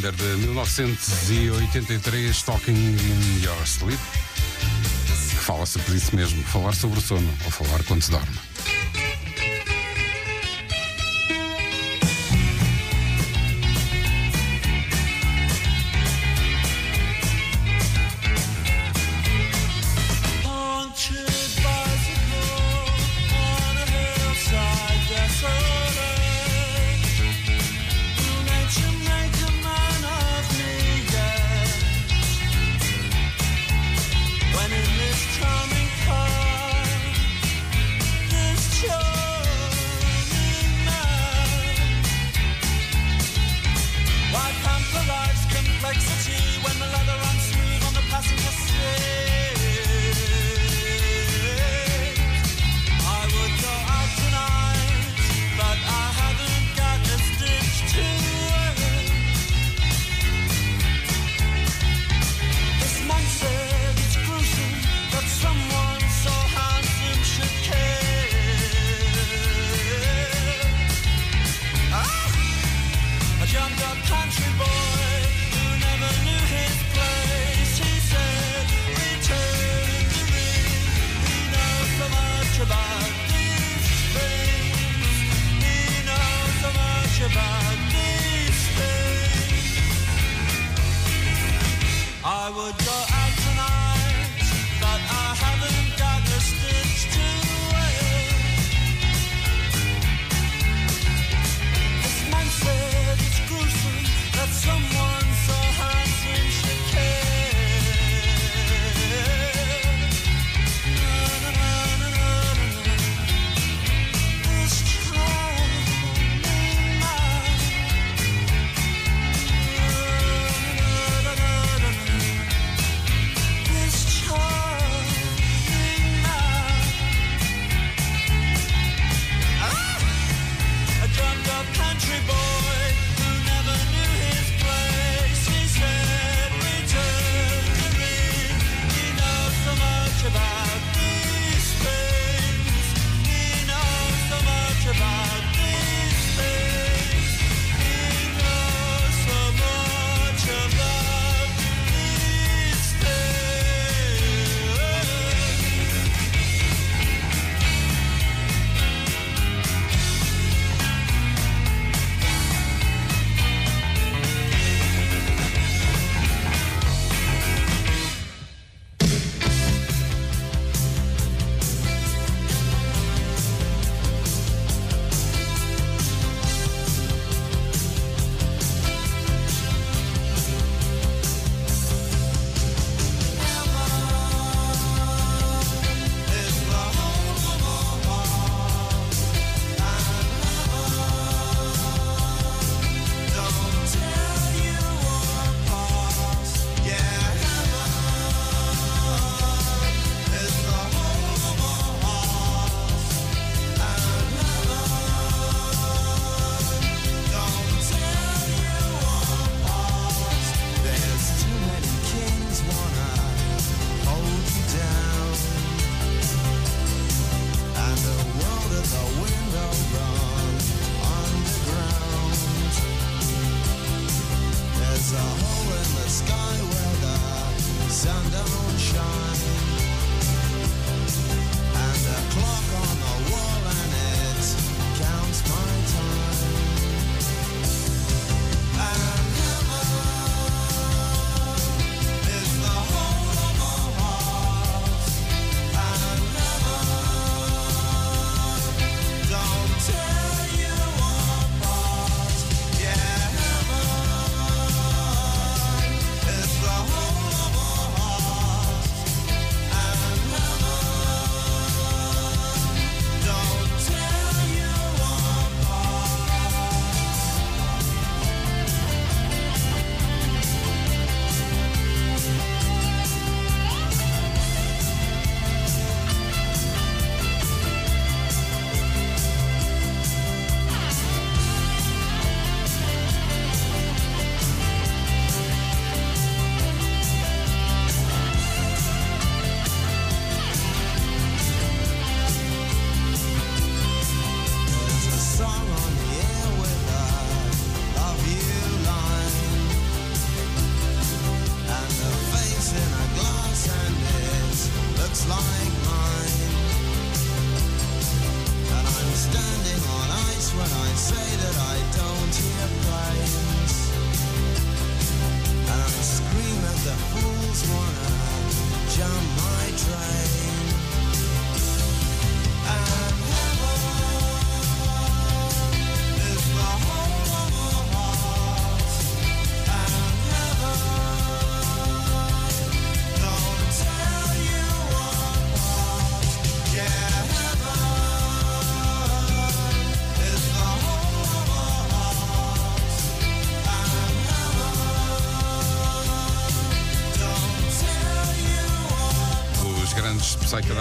Wonder de 1983, Talking in Your Sleep, que fala sobre isso mesmo, falar sobre o sono ou falar quando se dorme.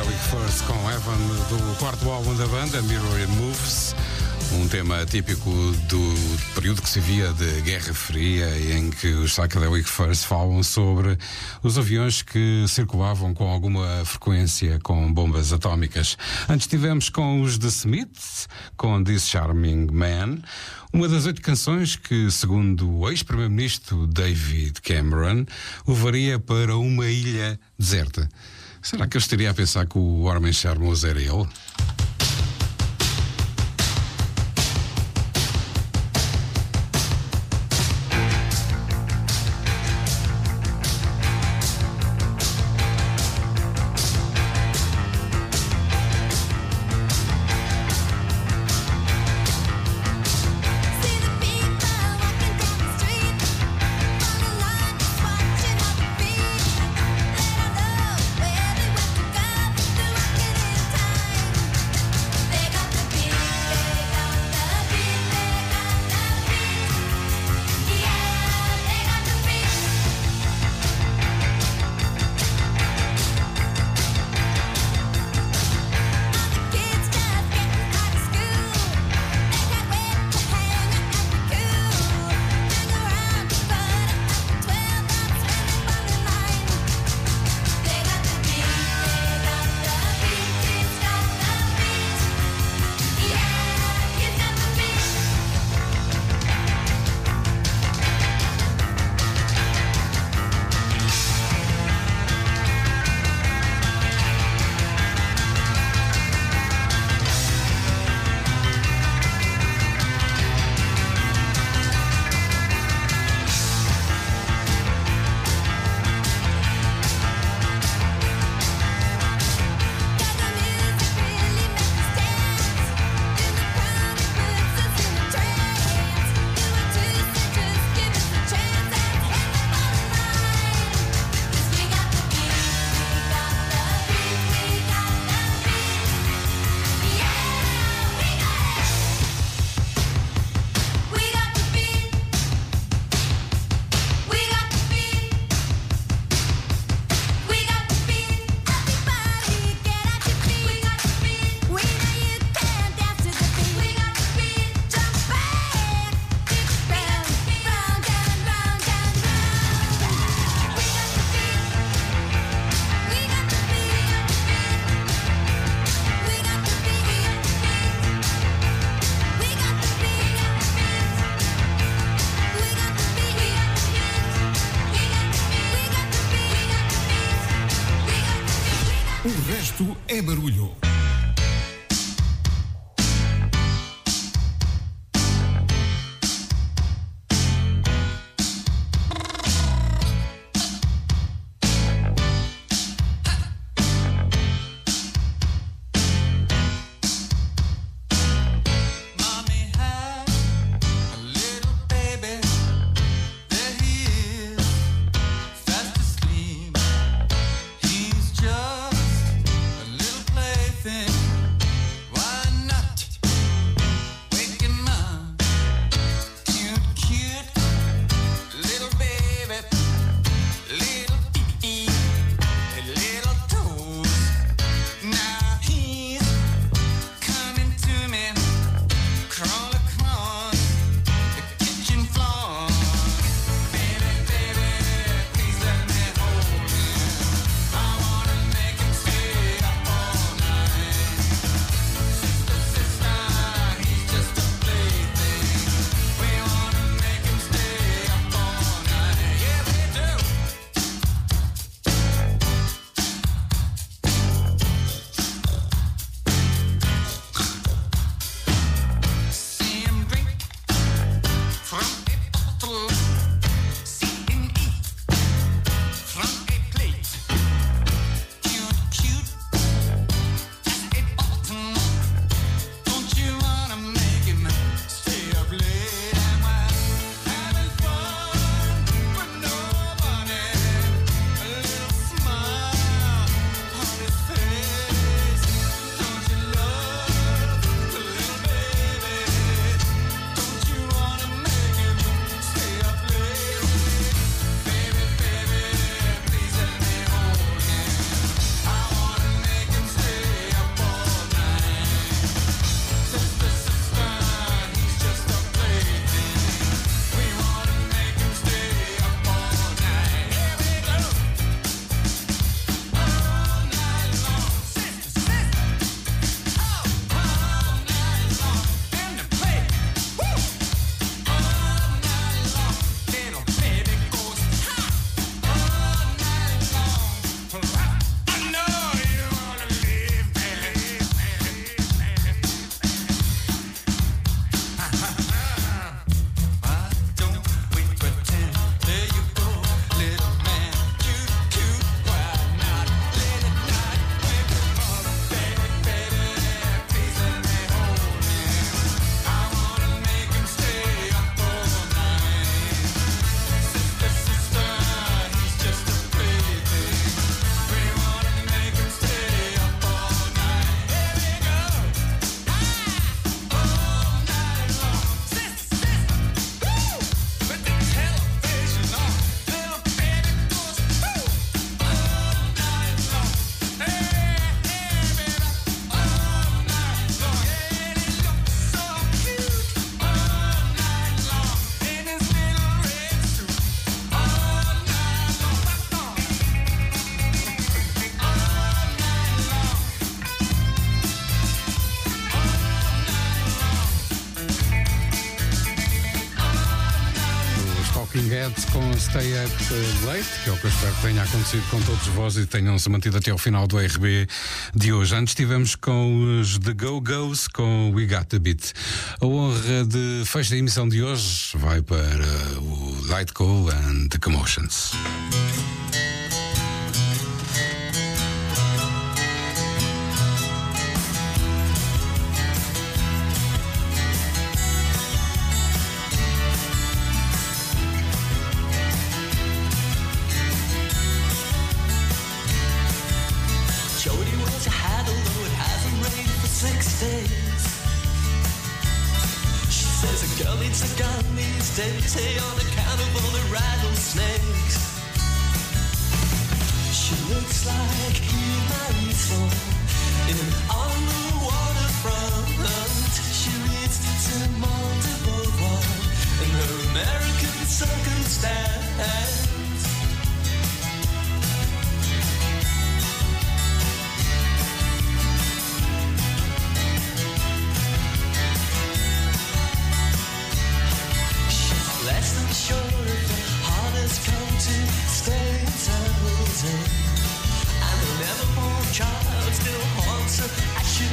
Psychedelic First com Evan do quarto álbum da banda, Mirror Moves. Um tema típico do período que se via de Guerra Fria, em que os Psychedelic First falam sobre os aviões que circulavam com alguma frequência com bombas atómicas. Antes tivemos com os The Smiths, com This Charming Man, uma das oito canções que, segundo o ex-primeiro-ministro David Cameron, levaria para uma ilha deserta. Será que eu estaria a pensar que o homem charmoso era ele? Stay Up uh, Late, que é o que eu espero que tenha acontecido com todos vós e tenham-se mantido até ao final do RB de hoje. Antes estivemos com os The Go-Go's com We Got The Beat. A honra de fecho da emissão de hoje vai para o Light Call and The Commotions.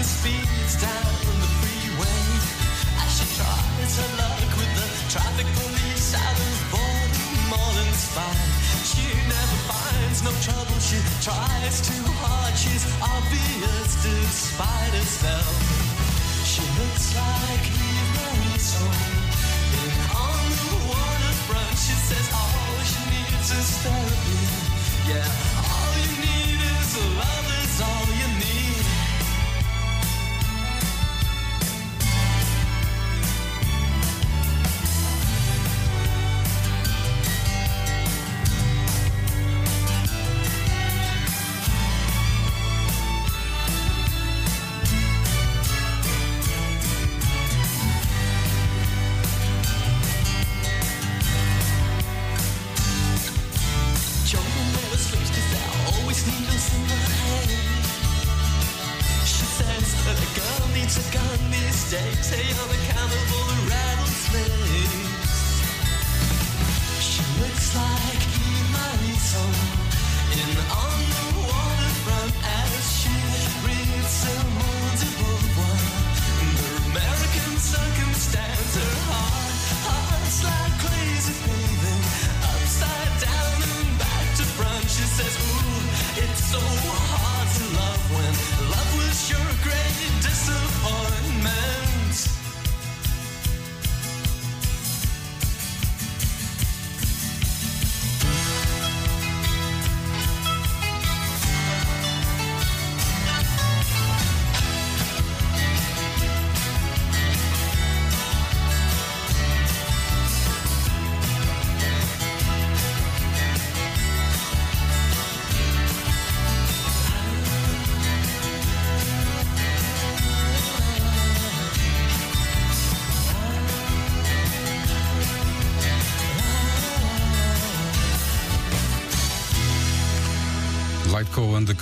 Speeds down the freeway as she tries her luck with the traffic police out of Baltimore and spine. She never finds no trouble. She tries too hard. She's obvious despite herself. She looks like Eve Marie Song. On the waterfront, she says all she needs is therapy. Yeah,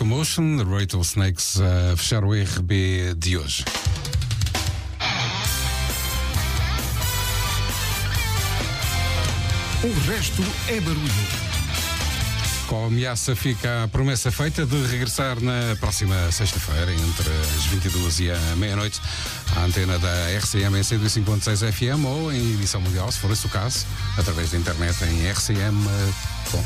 Commotion, the Rattlesnakes a fechar o RB de hoje. O resto é barulho. Com a ameaça fica a promessa feita de regressar na próxima sexta-feira, entre as 22 e a meia-noite, à antena da RCM em 105.6 FM ou em edição mundial, se for esse o caso, através da internet em rcm, bom,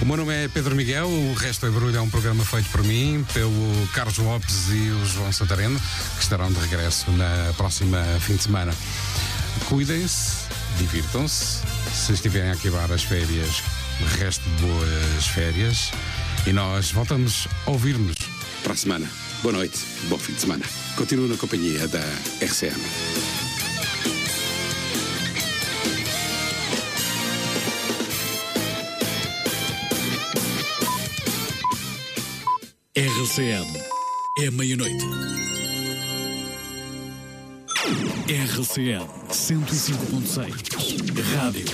O meu nome é Pedro Miguel, o Resto é Barulho é um programa feito por mim, pelo Carlos Lopes e o João Santareno, que estarão de regresso na próxima fim de semana. Cuidem-se, divirtam-se. Se estiverem a acabar as férias, resto de boas férias. E nós voltamos a ouvir-nos para a semana. Boa noite, bom fim de semana. Continuo na companhia da RCM. RCM é meia-noite. RCM 105.6 Rádio